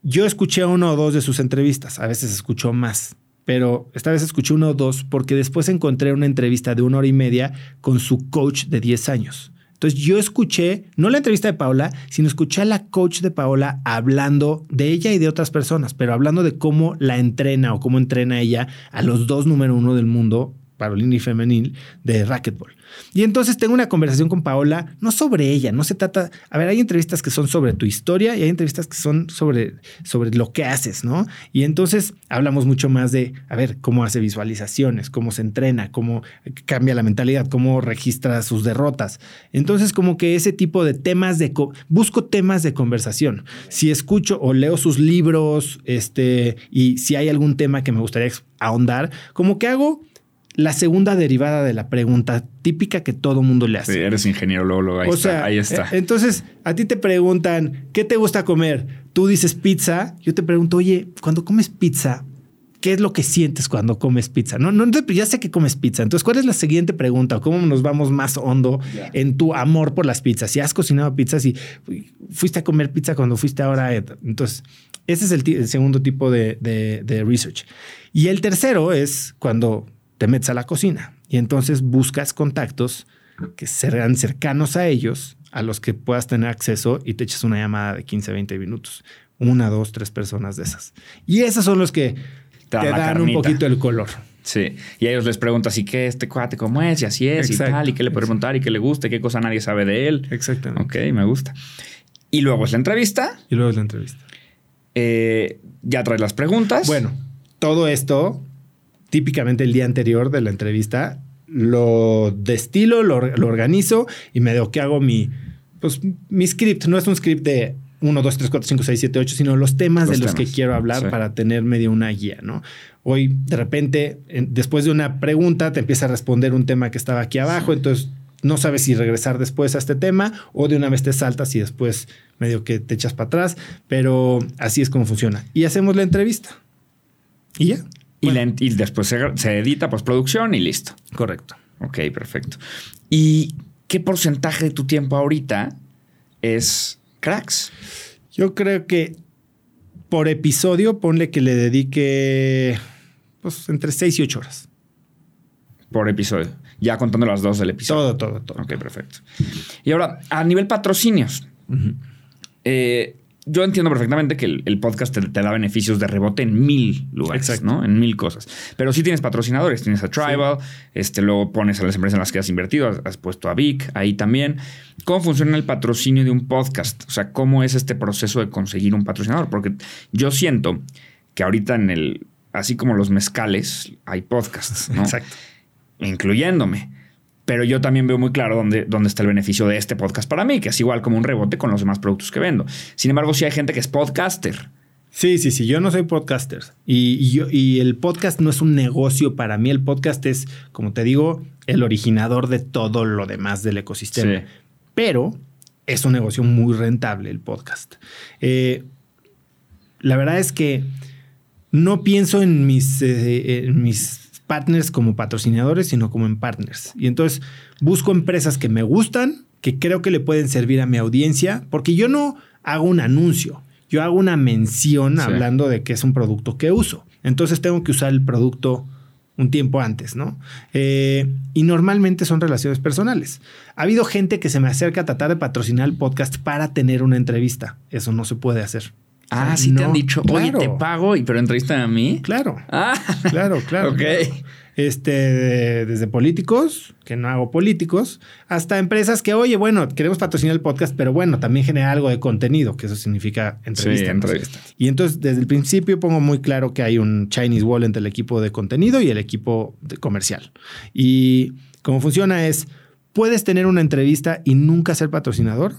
yo escuché uno o dos de sus entrevistas, a veces escucho más, pero esta vez escuché uno o dos porque después encontré una entrevista de una hora y media con su coach de 10 años. Entonces yo escuché, no la entrevista de Paola, sino escuché a la coach de Paola hablando de ella y de otras personas, pero hablando de cómo la entrena o cómo entrena ella a los dos número uno del mundo Parolini femenil de racquetball. Y entonces tengo una conversación con Paola, no sobre ella, no se trata, a ver, hay entrevistas que son sobre tu historia y hay entrevistas que son sobre, sobre lo que haces, ¿no? Y entonces hablamos mucho más de, a ver, cómo hace visualizaciones, cómo se entrena, cómo cambia la mentalidad, cómo registra sus derrotas. Entonces como que ese tipo de temas de, busco temas de conversación. Si escucho o leo sus libros, este, y si hay algún tema que me gustaría ahondar, como que hago la segunda derivada de la pregunta típica que todo mundo le hace. Sí, eres ingeniero, luego, ahí o está, sea, ahí está. eh, Entonces, a ti te preguntan, ¿qué te gusta comer? Tú dices pizza. Yo te pregunto, oye, cuando comes pizza, ¿qué es lo que sientes cuando comes pizza? No, no, ya sé que comes pizza. Entonces, ¿cuál es la siguiente pregunta? ¿Cómo nos vamos más hondo en tu amor por las pizzas? Si has cocinado pizzas y fuiste a comer pizza cuando fuiste ahora. Entonces, ese es el, segundo tipo de, de- de research. Y el tercero es cuando te metes a la cocina y entonces buscas contactos que serán cercanos a ellos, a los que puedas tener acceso y te echas una llamada de 15, 20 minutos. Una, dos, tres personas de esas. Y esos son los que Te te, dan un poquito el color. Sí. Y a ellos les preguntas, ¿y qué este cuate cómo es? Y así es, Exacto. y tal, y qué le puede preguntar, y qué le gusta, y qué cosa nadie sabe de él. Exactamente. Ok, me gusta. Y luego es la entrevista. Y luego es la entrevista. eh, ya traes las preguntas. Bueno, todo esto, típicamente el día anterior de la entrevista, lo destilo, lo, lo organizo y me digo que hago mi, pues, mi script. No es un script de 1, 2, 3, 4, 5, 6, 7, 8, sino los temas Los de los que quiero hablar Sí. para tener medio una guía, ¿no? Hoy, de repente, en- después de una pregunta, te empieza a responder un tema que estaba aquí abajo, entonces no sabes si regresar después a este tema o de una vez te saltas y después medio que te echas para atrás, pero así es como funciona. Y hacemos la entrevista. Y ya. Y, la en- y después se, se edita postproducción y listo. Correcto. Ok, perfecto. ¿Y qué porcentaje de tu tiempo ahorita es cracks? Yo creo que por episodio, ponle que le dedique pues entre 6 y 8 horas. Por episodio. Ya contando las dos del episodio. Todo, todo, todo. Ok, perfecto. Y ahora, a nivel patrocinios. Eh, yo entiendo perfectamente que el, el podcast te, te da beneficios de rebote en mil lugares, Exacto. ¿no? En mil cosas. Pero sí tienes patrocinadores, tienes a Tribal, este, luego pones a las empresas en las que has invertido, has, has puesto a Vic ahí también. ¿Cómo funciona el patrocinio de un podcast? O sea, ¿cómo es este proceso de conseguir un patrocinador? Porque yo siento que ahorita en el, así como los mezcales, hay podcasts, ¿no? Exacto. incluyéndome. Pero yo también veo muy claro dónde, dónde está el beneficio de este podcast para mí, que es igual como un rebote con los demás productos que vendo. Sin embargo, sí hay gente que es podcaster. Sí, sí, sí. Yo no soy podcaster. Y, y yo, y el podcast no es un negocio para mí. El podcast es, como te digo, el originador de todo lo demás del ecosistema. Sí. Pero es un negocio muy rentable el podcast. Eh, la verdad es que no pienso en mis, eh, en mis partners como patrocinadores, sino como en partners. Y entonces busco empresas que me gustan, que creo que le pueden servir a mi audiencia, porque yo no hago un anuncio, yo hago una mención Sí. hablando de que es un producto que uso. Entonces tengo que usar el producto un tiempo antes, ¿no? Eh, y normalmente son relaciones personales. Ha habido gente que se me acerca a tratar de patrocinar el podcast para tener una entrevista. Eso no se puede hacer. Ah, sí te han dicho, oye, claro. te pago, y pero entrevista a mí. Claro. Ah, Claro, claro. Ok. claro. Este, de- desde políticos, que no hago políticos, hasta empresas que, oye, bueno, queremos patrocinar el podcast, pero bueno, también genera algo de contenido, que eso significa entrevista. Sí, entrevista. Y entonces, desde el principio pongo muy claro que hay un Chinese Wall entre el equipo de contenido y el equipo de comercial. Y cómo funciona es, puedes tener una entrevista y nunca ser patrocinador.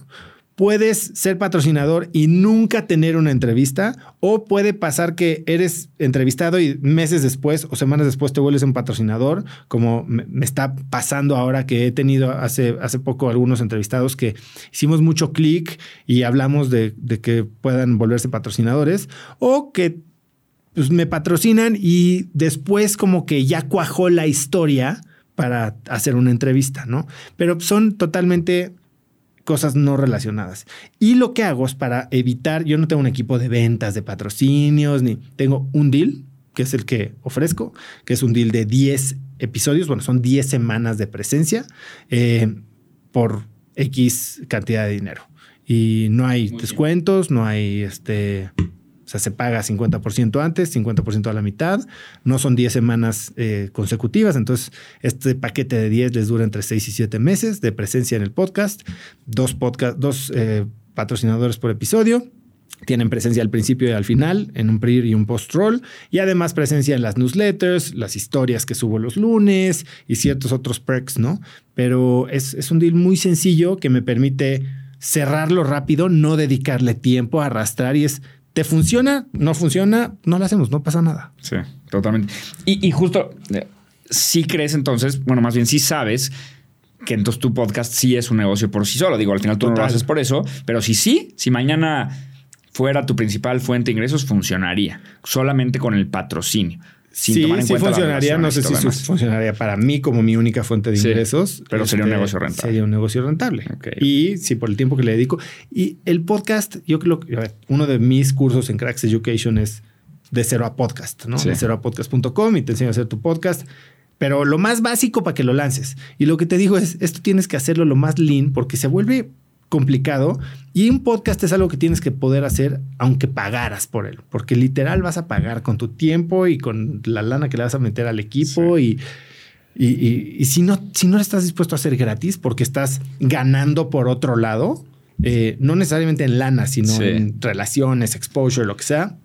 Puedes ser patrocinador y nunca tener una entrevista, o puede pasar que eres entrevistado y meses después o semanas después te vuelves un patrocinador, como me, está pasando ahora que he tenido hace, hace poco algunos entrevistados que hicimos mucho clic y hablamos de, de que puedan volverse patrocinadores, o que pues, me patrocinan y después como que ya cuajó la historia para hacer una entrevista, ¿no? Pero son totalmente cosas no relacionadas. Y lo que hago es para evitar, yo no tengo un equipo de ventas, de patrocinios, ni tengo un deal, que es el que ofrezco, que es un deal de 10 episodios, bueno, son 10 semanas de presencia eh, por X cantidad de dinero. Y no hay Muy descuentos, no hay este... O sea, se paga 50% antes, 50% a la mitad. No son 10 semanas eh, consecutivas. Entonces, este paquete de 10 les dura entre 6 y 7 meses de presencia en el podcast. Dos, podcast, dos eh, patrocinadores por episodio. Tienen presencia al principio y al final, en un pre y un post-roll. Y además presencia en las newsletters, las historias que subo los lunes y ciertos otros perks, ¿no? Pero es, es un deal muy sencillo que me permite cerrarlo rápido, no dedicarle tiempo a arrastrar y es ¿Te funciona? ¿No funciona? No lo hacemos, no pasa nada. Sí, totalmente. Y, y justo, eh, sí crees entonces, bueno, más bien sí sabes que entonces tu podcast sí es un negocio por sí solo. Digo, al final tú no lo haces por eso, pero si sí, si mañana fuera tu principal fuente de ingresos, funcionaría solamente con el patrocinio. Sin sí, tomar en sí cuenta funcionaría. No sé si demás. funcionaría para mí como mi única fuente de Sí, ingresos. este, pero sería un negocio rentable. Sería un negocio rentable. Y sí, por el tiempo que le dedico. Y el podcast, yo creo que ver, uno de mis cursos en Cracks Education es de cero a podcast, ¿no? Sí. De cero a podcast.com y te enseño a hacer tu podcast. Pero lo más básico para que lo lances. Y lo que te digo es, esto tienes que hacerlo lo más lean porque se vuelve complicado y un podcast es algo que tienes que poder hacer aunque pagaras por él, porque literal vas a pagar con tu tiempo y con la lana que le vas a meter al equipo y, y, y- y si no si no estás dispuesto a hacer gratis porque estás ganando por otro lado, eh, no necesariamente en lana, sino Sí. en relaciones, exposure, lo que sea,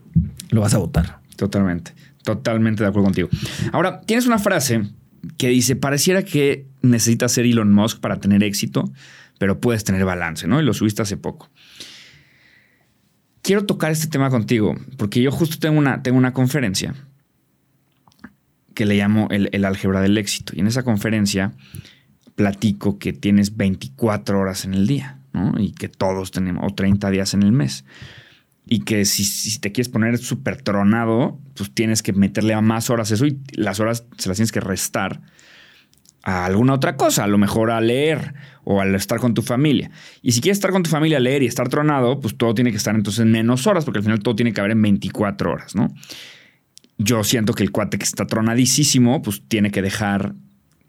lo vas a votar. Totalmente, totalmente de acuerdo contigo. Ahora, tienes una frase que dice, pareciera que necesitas ser Elon Musk para tener éxito, pero puedes tener balance, ¿no? Y lo subiste hace poco. Quiero tocar este tema contigo, porque yo justo tengo una, tengo una conferencia que le llamo el, el álgebra del éxito. Y en esa conferencia platico que tienes 24 horas en el día, ¿no? Y que todos tenemos, o 30 días en el mes y que si, si te quieres poner súper tronado, pues tienes que meterle a más horas eso y las horas se las tienes que restar a alguna otra cosa, a lo mejor a leer o al estar con tu familia. Y si quieres estar con tu familia, leer y estar tronado, pues todo tiene que estar entonces en menos horas, porque al final todo tiene que haber en 24 horas, ¿no? Yo siento que el cuate que está tronadísimo, pues tiene que dejar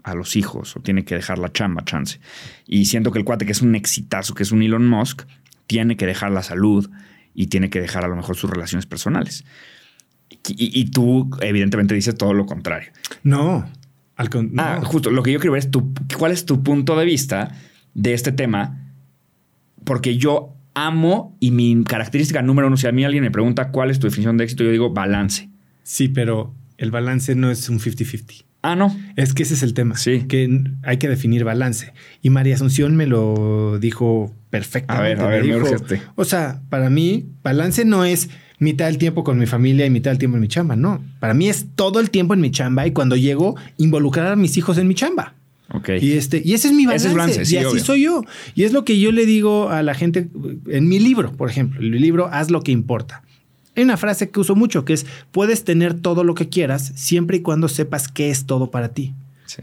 a los hijos o tiene que dejar la chamba, chance. Y siento que el cuate que es un exitazo, que es un Elon Musk, tiene que dejar la salud y tiene que dejar a lo mejor sus relaciones personales. Y tú, evidentemente, dices todo lo contrario. No, al con- Ah, no. justo lo que yo quiero ver es tu, cuál es tu punto de vista de este tema, porque yo amo y mi característica número uno, si a mí alguien me pregunta cuál es tu definición de éxito, yo digo balance. Sí, pero el balance no es un 50-50. Ah, no. Es que ese es el tema. Sí. Que hay que definir balance. Y María Asunción me lo dijo perfectamente. A ver, a ver, me dijo, este. O sea, para mí, balance no es mitad del tiempo con mi familia y mitad del tiempo en mi chamba. No. Para mí es todo el tiempo en mi chamba y cuando llego, involucrar a mis hijos en mi chamba. Ok. Y este, y ese es mi balance. Es balance, sí, y así obvio. soy yo. Y es lo que yo le digo a la gente en mi libro, por ejemplo. En mi libro, haz lo que importa. Hay una frase que uso mucho que es: puedes tener todo lo que quieras siempre y cuando sepas qué es todo para ti. Sí.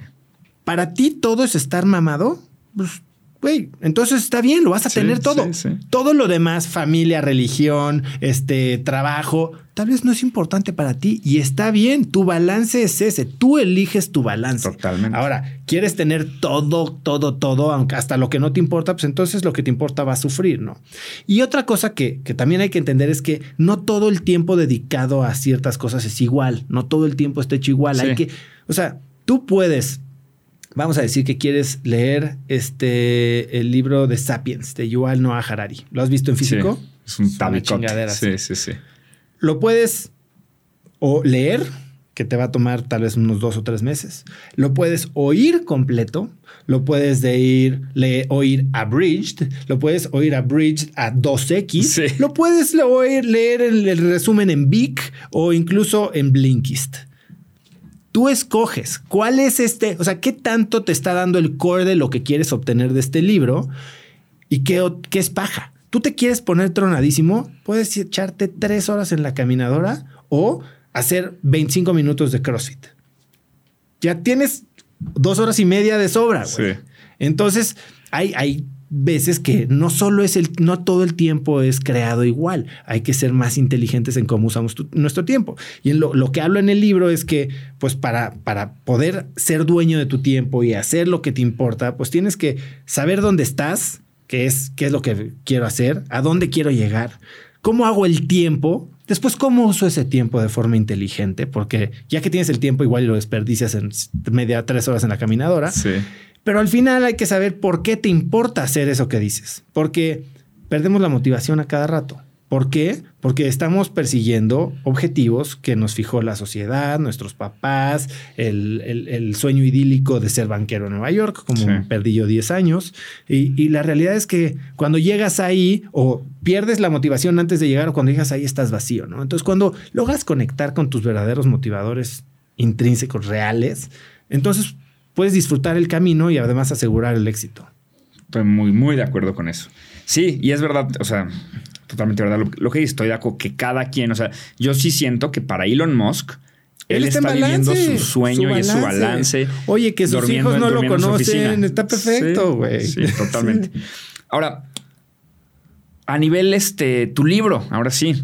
Para ti todo es estar mamado. Pues, güey, entonces está bien, lo vas a Sí, tener todo. sí, sí. Todo lo demás, familia, religión, este, trabajo, tal vez no es importante para ti y está bien. Tu balance es ese. Tú eliges tu balance. Totalmente. Ahora, quieres tener todo, todo, todo, aunque hasta lo que no te importa, pues entonces lo que te importa va a sufrir, ¿no? Y otra cosa que, que también hay que entender es que no todo el tiempo dedicado a ciertas cosas es igual. No todo el tiempo está hecho igual. Hay que, o sea, tú puedes Vamos a decir que quieres leer este el libro de Sapiens de Yuval Noah Harari. ¿Lo has visto en físico? Sí. Es un una tabicote. chingadera, Sí, sí, sí. Lo puedes o leer, que te va a tomar tal vez unos dos o tres meses. Lo puedes oír completo. Lo puedes de ir, le- oír abridged. Lo puedes oír abridged a 2X. Sí. Lo puedes oír, leer el, el resumen en Vic o incluso en Blinkist. Tú escoges cuál es este, o sea, qué tanto te está dando el core de lo que quieres obtener de este libro y qué, qué es paja. Tú te quieres poner tronadísimo, puedes echarte tres horas en la caminadora o hacer 25 minutos de CrossFit. Ya tienes dos horas y media de sobra. güey. Sí. Entonces, hay, hay veces que no solo es el, no todo el tiempo es creado igual. Hay que ser más inteligentes en cómo usamos nuestro tiempo. Y en lo, lo que hablo en el libro es que, pues, para, para poder ser dueño de tu tiempo y hacer lo que te importa, pues tienes que saber dónde estás, qué es, qué es lo que quiero hacer, a dónde quiero llegar, cómo hago el tiempo. Después, ¿cómo uso ese tiempo de forma inteligente? Porque ya que tienes el tiempo, igual lo desperdicias en media, tres horas en la caminadora. Sí. Pero al final hay que saber por qué te importa hacer eso que dices. Porque perdemos la motivación a cada rato. ¿Por qué? Porque estamos persiguiendo objetivos que nos fijó la sociedad, nuestros papás, el, el- el sueño idílico de ser banquero en Nueva York, como Sí. perdí yo 10 años. Y, y la realidad es que cuando llegas ahí o pierdes la motivación antes de llegar o cuando llegas ahí estás vacío, ¿no? Entonces cuando logras conectar con tus verdaderos motivadores intrínsecos, reales, entonces puedes disfrutar el camino y además asegurar el éxito. Estoy muy, muy de acuerdo con eso. Sí, y es verdad, o sea, totalmente verdad lo, lo que estoy de acuerdo que cada quien, o sea, yo sí siento que para Elon Musk, él, está, viviendo su sueño y su balance. Oye, que sus hijos no lo conocen, está perfecto, güey. Sí, totalmente. Ahora, a nivel este, tu libro, ahora sí,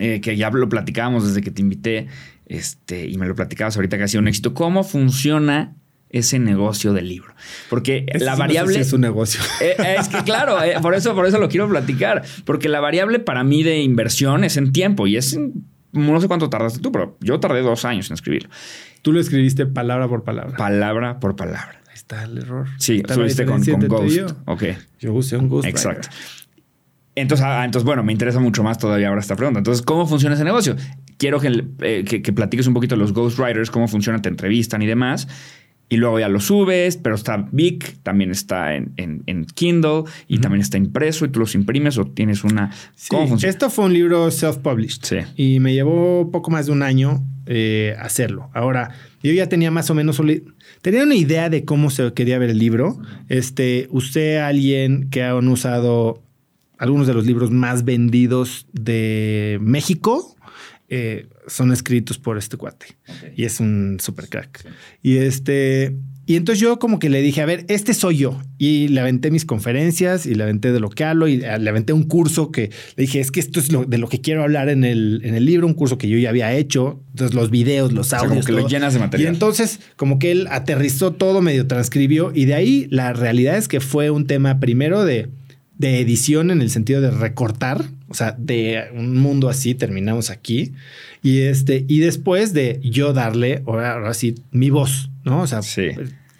eh, que ya lo platicábamos desde que te invité, este, y me lo platicabas ahorita que ha sido un éxito. ¿Cómo funciona ese negocio del libro. Porque la variable. es un negocio. Eh, eh, es que, claro, por, eso, por eso lo quiero platicar. Porque la variable para mí de inversión es en tiempo y es no sé cuánto tardaste tú, pero yo tardé dos años en escribirlo. Tú lo escribiste palabra por palabra. Palabra por palabra. Ahí está el error. Sí, lo con, con Ghost. Yo. Ok. Yo usé un Ghost. Exacto. Entonces, ah, entonces, bueno, me interesa mucho más todavía ahora esta pregunta. Entonces, ¿cómo funciona ese negocio? Quiero que, eh, que, platiques un poquito de los ghostwriters, cómo funciona, te entrevistan y demás. Y luego ya lo subes, pero está Vic, también está en, Kindle y también está impreso y tú los imprimes o tienes una... ¿Cómo funciona? Esto fue un libro self-published. Sí. Y me llevó poco más de un año eh, hacerlo. Ahora, yo ya tenía más o menos... Tenía una idea de cómo se quería ver el libro. Este, a alguien que han usado algunos de los libros más vendidos de México. Eh, son escritos por este cuate. Y es un super crack. Y este. Y entonces yo como que le dije, a ver, este soy yo. Y le aventé mis conferencias y le aventé de lo que hablo y le aventé un curso que le dije, es que esto es lo, de lo que quiero hablar en el, en el libro, un curso que yo ya había hecho. Entonces los videos, los audios. que lo llenas de material. Y entonces como que él aterrizó todo, medio transcribió y de ahí la realidad es que fue un tema primero de de edición en el sentido de recortar, o sea, de un mundo así terminamos aquí y este y después de yo darle ahora, sí mi voz, ¿no? O sea,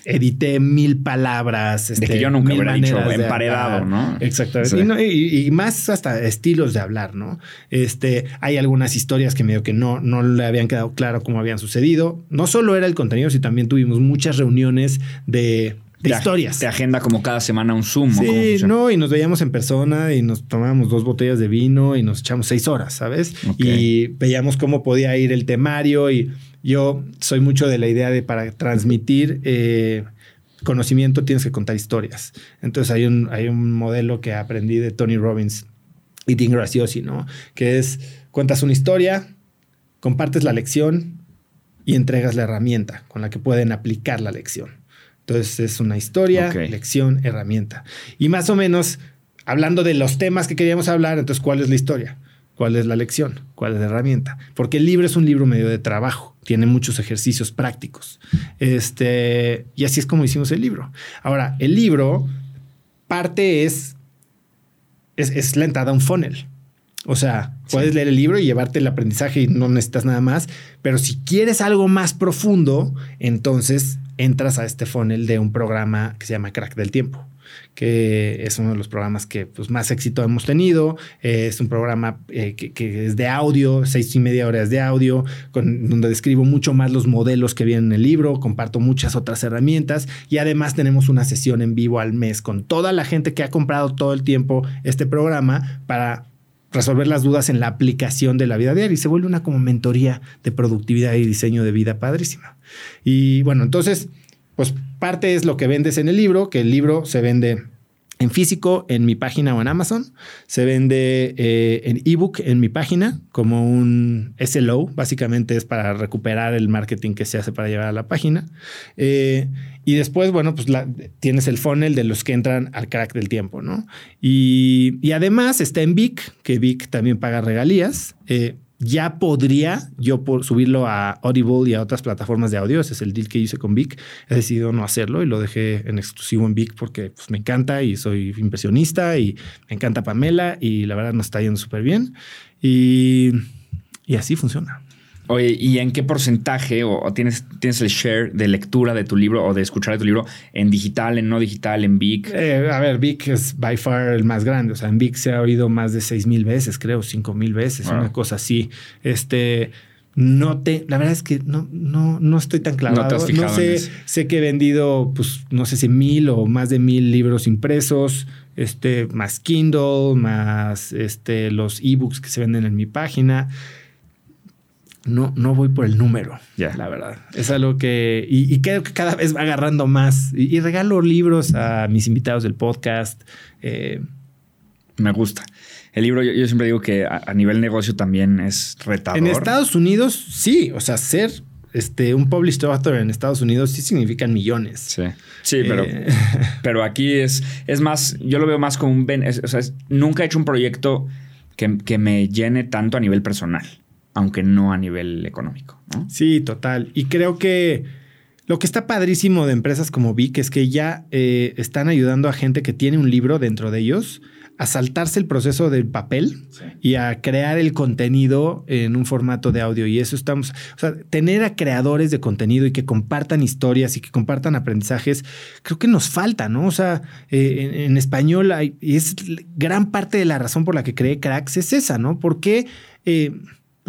edité mil palabras. de que este, yo nunca hubiera dicho emparedado, ¿no? Exactamente. Y, más hasta estilos de hablar, ¿no? Este, hay algunas historias que medio que no, no le habían quedado claro cómo habían sucedido. No solo era el contenido, sino también tuvimos muchas reuniones de de, historias. De agenda como cada semana un Zoom. Sí, no, y nos veíamos en persona y nos tomábamos dos botellas de vino y nos echamos seis horas, ¿sabes? Y veíamos cómo podía ir el temario y yo soy mucho de la idea de para transmitir eh, conocimiento tienes que contar historias. Entonces hay un, hay un modelo que aprendí de Tony Robbins y Tim Graciosi, ¿no? Que es cuentas una historia, compartes la lección y entregas la herramienta con la que pueden aplicar la lección. Entonces es una historia, lección, herramienta. Y más o menos, hablando de los temas que queríamos hablar, entonces, ¿cuál es la historia? ¿Cuál es la lección? ¿Cuál es la herramienta? Porque el libro es un libro medio de trabajo, tiene muchos ejercicios prácticos. Este, y así es como hicimos el libro. Ahora, el libro, parte es, es, es la entrada a un funnel. O sea, puedes leer el libro y llevarte el aprendizaje y no necesitas nada más, pero si quieres algo más profundo, entonces entras a este funnel de un programa que se llama Crack del Tiempo, que es uno de los programas que pues, más éxito hemos tenido. es un programa eh, que, es de audio, seis y media horas de audio, con, donde describo mucho más los modelos que vienen en el libro, comparto muchas otras herramientas y además tenemos una sesión en vivo al mes con toda la gente que ha comprado todo el tiempo este programa para resolver las dudas en la aplicación de la vida diaria y se vuelve una como mentoría de productividad y diseño de vida padrísima. Y bueno, entonces, pues parte es lo que vendes en el libro, que el libro se vende en físico en mi página o en Amazon. Se vende eh, en ebook en mi página como un SLO. Básicamente es para recuperar el marketing que se hace para llevar a la página. Eh, y después, bueno, pues tienes el funnel de los que entran al crack del tiempo, ¿no? Y, y además está en Vic, que Vic también paga regalías. Eh, ya podría yo por subirlo a Audible y a otras plataformas de audio. Ese es el deal que hice con Vic. He decidido no hacerlo y lo dejé en exclusivo en Vic porque pues, me encanta y soy impresionista y me encanta Pamela y la verdad nos está yendo súper bien. Y, y así funciona. Oye, ¿y en qué porcentaje o, tienes, tienes el share de lectura de tu libro o de escuchar de tu libro en digital, en no digital, en Vic? Eh, a ver, Vic es by far el más grande. O sea, en Vic se ha oído más de seis mil veces, creo, cinco mil veces, una cosa así. Este. No te, la verdad es que no, no, no estoy tan claro. No, sé, sé que he vendido, pues, no sé si mil o más de mil libros impresos, este, más Kindle, más este, los ebooks que se venden en mi página no, no voy por el número, la verdad. Es algo que, y, y creo que cada vez va agarrando más. Y, y regalo libros a mis invitados del podcast. Eh, Me gusta. El libro, yo, yo siempre digo que a, a nivel negocio también es retador. en Estados Unidos, sí, o sea, ser este, un published author en Estados Unidos sí significan millones. Sí, sí pero, Eh, pero aquí es, es más, yo lo veo más como un... es- o sea, es- nunca he hecho un proyecto que, que me llene tanto a nivel personal, aunque no a nivel económico. ¿no? Sí, total. Y creo que lo que está padrísimo de empresas como Vic es que ya eh, están ayudando a gente que tiene un libro dentro de ellos a saltarse el proceso del papel y a crear el contenido en un formato de audio. Y eso estamos, o sea, tener a creadores de contenido y que compartan historias y que compartan aprendizajes, creo que nos falta, ¿no? O sea, eh, en, en español hay, y es gran parte de la razón por la que creé Cracks es esa, ¿no? ¿Por qué? eh,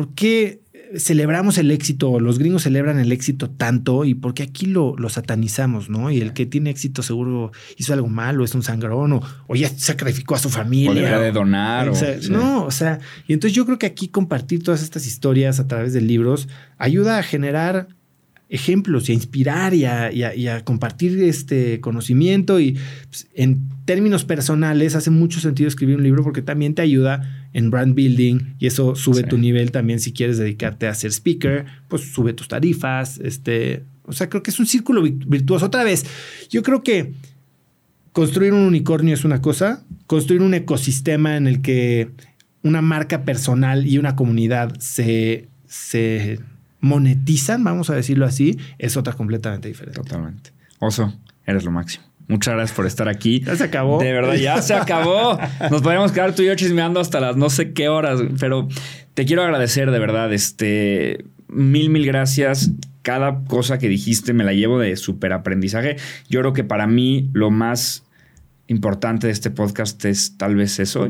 ¿Por qué celebramos el éxito? Los gringos celebran el éxito tanto y por qué aquí lo, lo satanizamos, ¿no? Y el que tiene éxito seguro hizo algo malo, es un sangrón o, o ya sacrificó a su familia. O debería de donar. O o- sea, sí. No, o sea, y entonces yo creo que aquí compartir todas estas historias a través de libros ayuda a generar ejemplos y a inspirar y a, y a- y a compartir este conocimiento y pues, en términos personales hace mucho sentido escribir un libro porque también te ayuda en brand building y eso sube Sí. tu nivel también si quieres dedicarte a ser speaker, pues sube tus tarifas, este, o sea, creo que es un círculo vi- virtuoso. Otra vez, yo creo que construir un unicornio es una cosa, construir un ecosistema en el que una marca personal y una comunidad se, se monetizan, vamos a decirlo así, es otra completamente diferente. Totalmente. Oso, eres lo máximo. Muchas gracias por estar aquí. Ya se acabó. De verdad, ya se acabó. Nos podríamos quedar tú y yo chismeando hasta las no sé qué horas, pero te quiero agradecer de verdad. Este, mil, mil gracias. Cada cosa que dijiste me la llevo de súper aprendizaje. Yo creo que para mí lo más importante de este podcast es tal vez eso.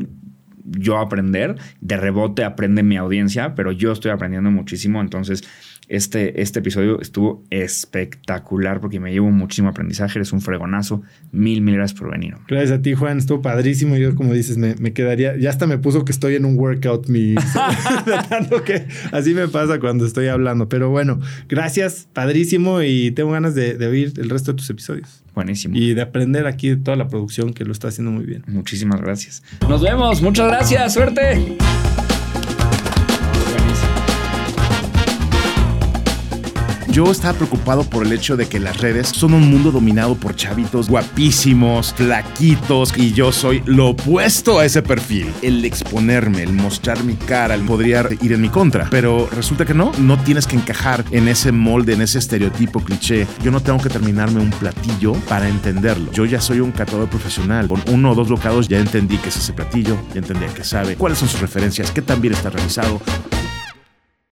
Yo aprender, de rebote aprende mi audiencia, pero yo estoy aprendiendo muchísimo. Entonces, este, este episodio estuvo espectacular porque me llevo muchísimo aprendizaje. Eres un fregonazo. Mil, mil gracias por venir. hombre. Gracias a ti, Juan. Estuvo padrísimo. Yo, como dices, me, me quedaría. Ya hasta me puso que estoy en un workout, mi. de tanto que así me pasa cuando estoy hablando. Pero bueno, gracias, padrísimo. Y tengo ganas de, de oír el resto de tus episodios. Buenísimo. Y de aprender aquí de toda la producción que lo está haciendo muy bien. Muchísimas gracias. Nos vemos. Muchas gracias. Suerte. Yo estaba preocupado por el hecho de que las redes son un mundo dominado por chavitos guapísimos, flaquitos, y yo soy lo opuesto a ese perfil. El exponerme, el mostrar mi cara, el podría ir en mi contra. Pero resulta que no, no tienes que encajar en ese molde, en ese estereotipo cliché. Yo no tengo que terminarme un platillo para entenderlo. Yo ya soy un catador profesional. Con uno o dos bocados ya entendí qué es ese platillo, ya entendí a qué sabe, cuáles son sus referencias, qué tan bien está realizado.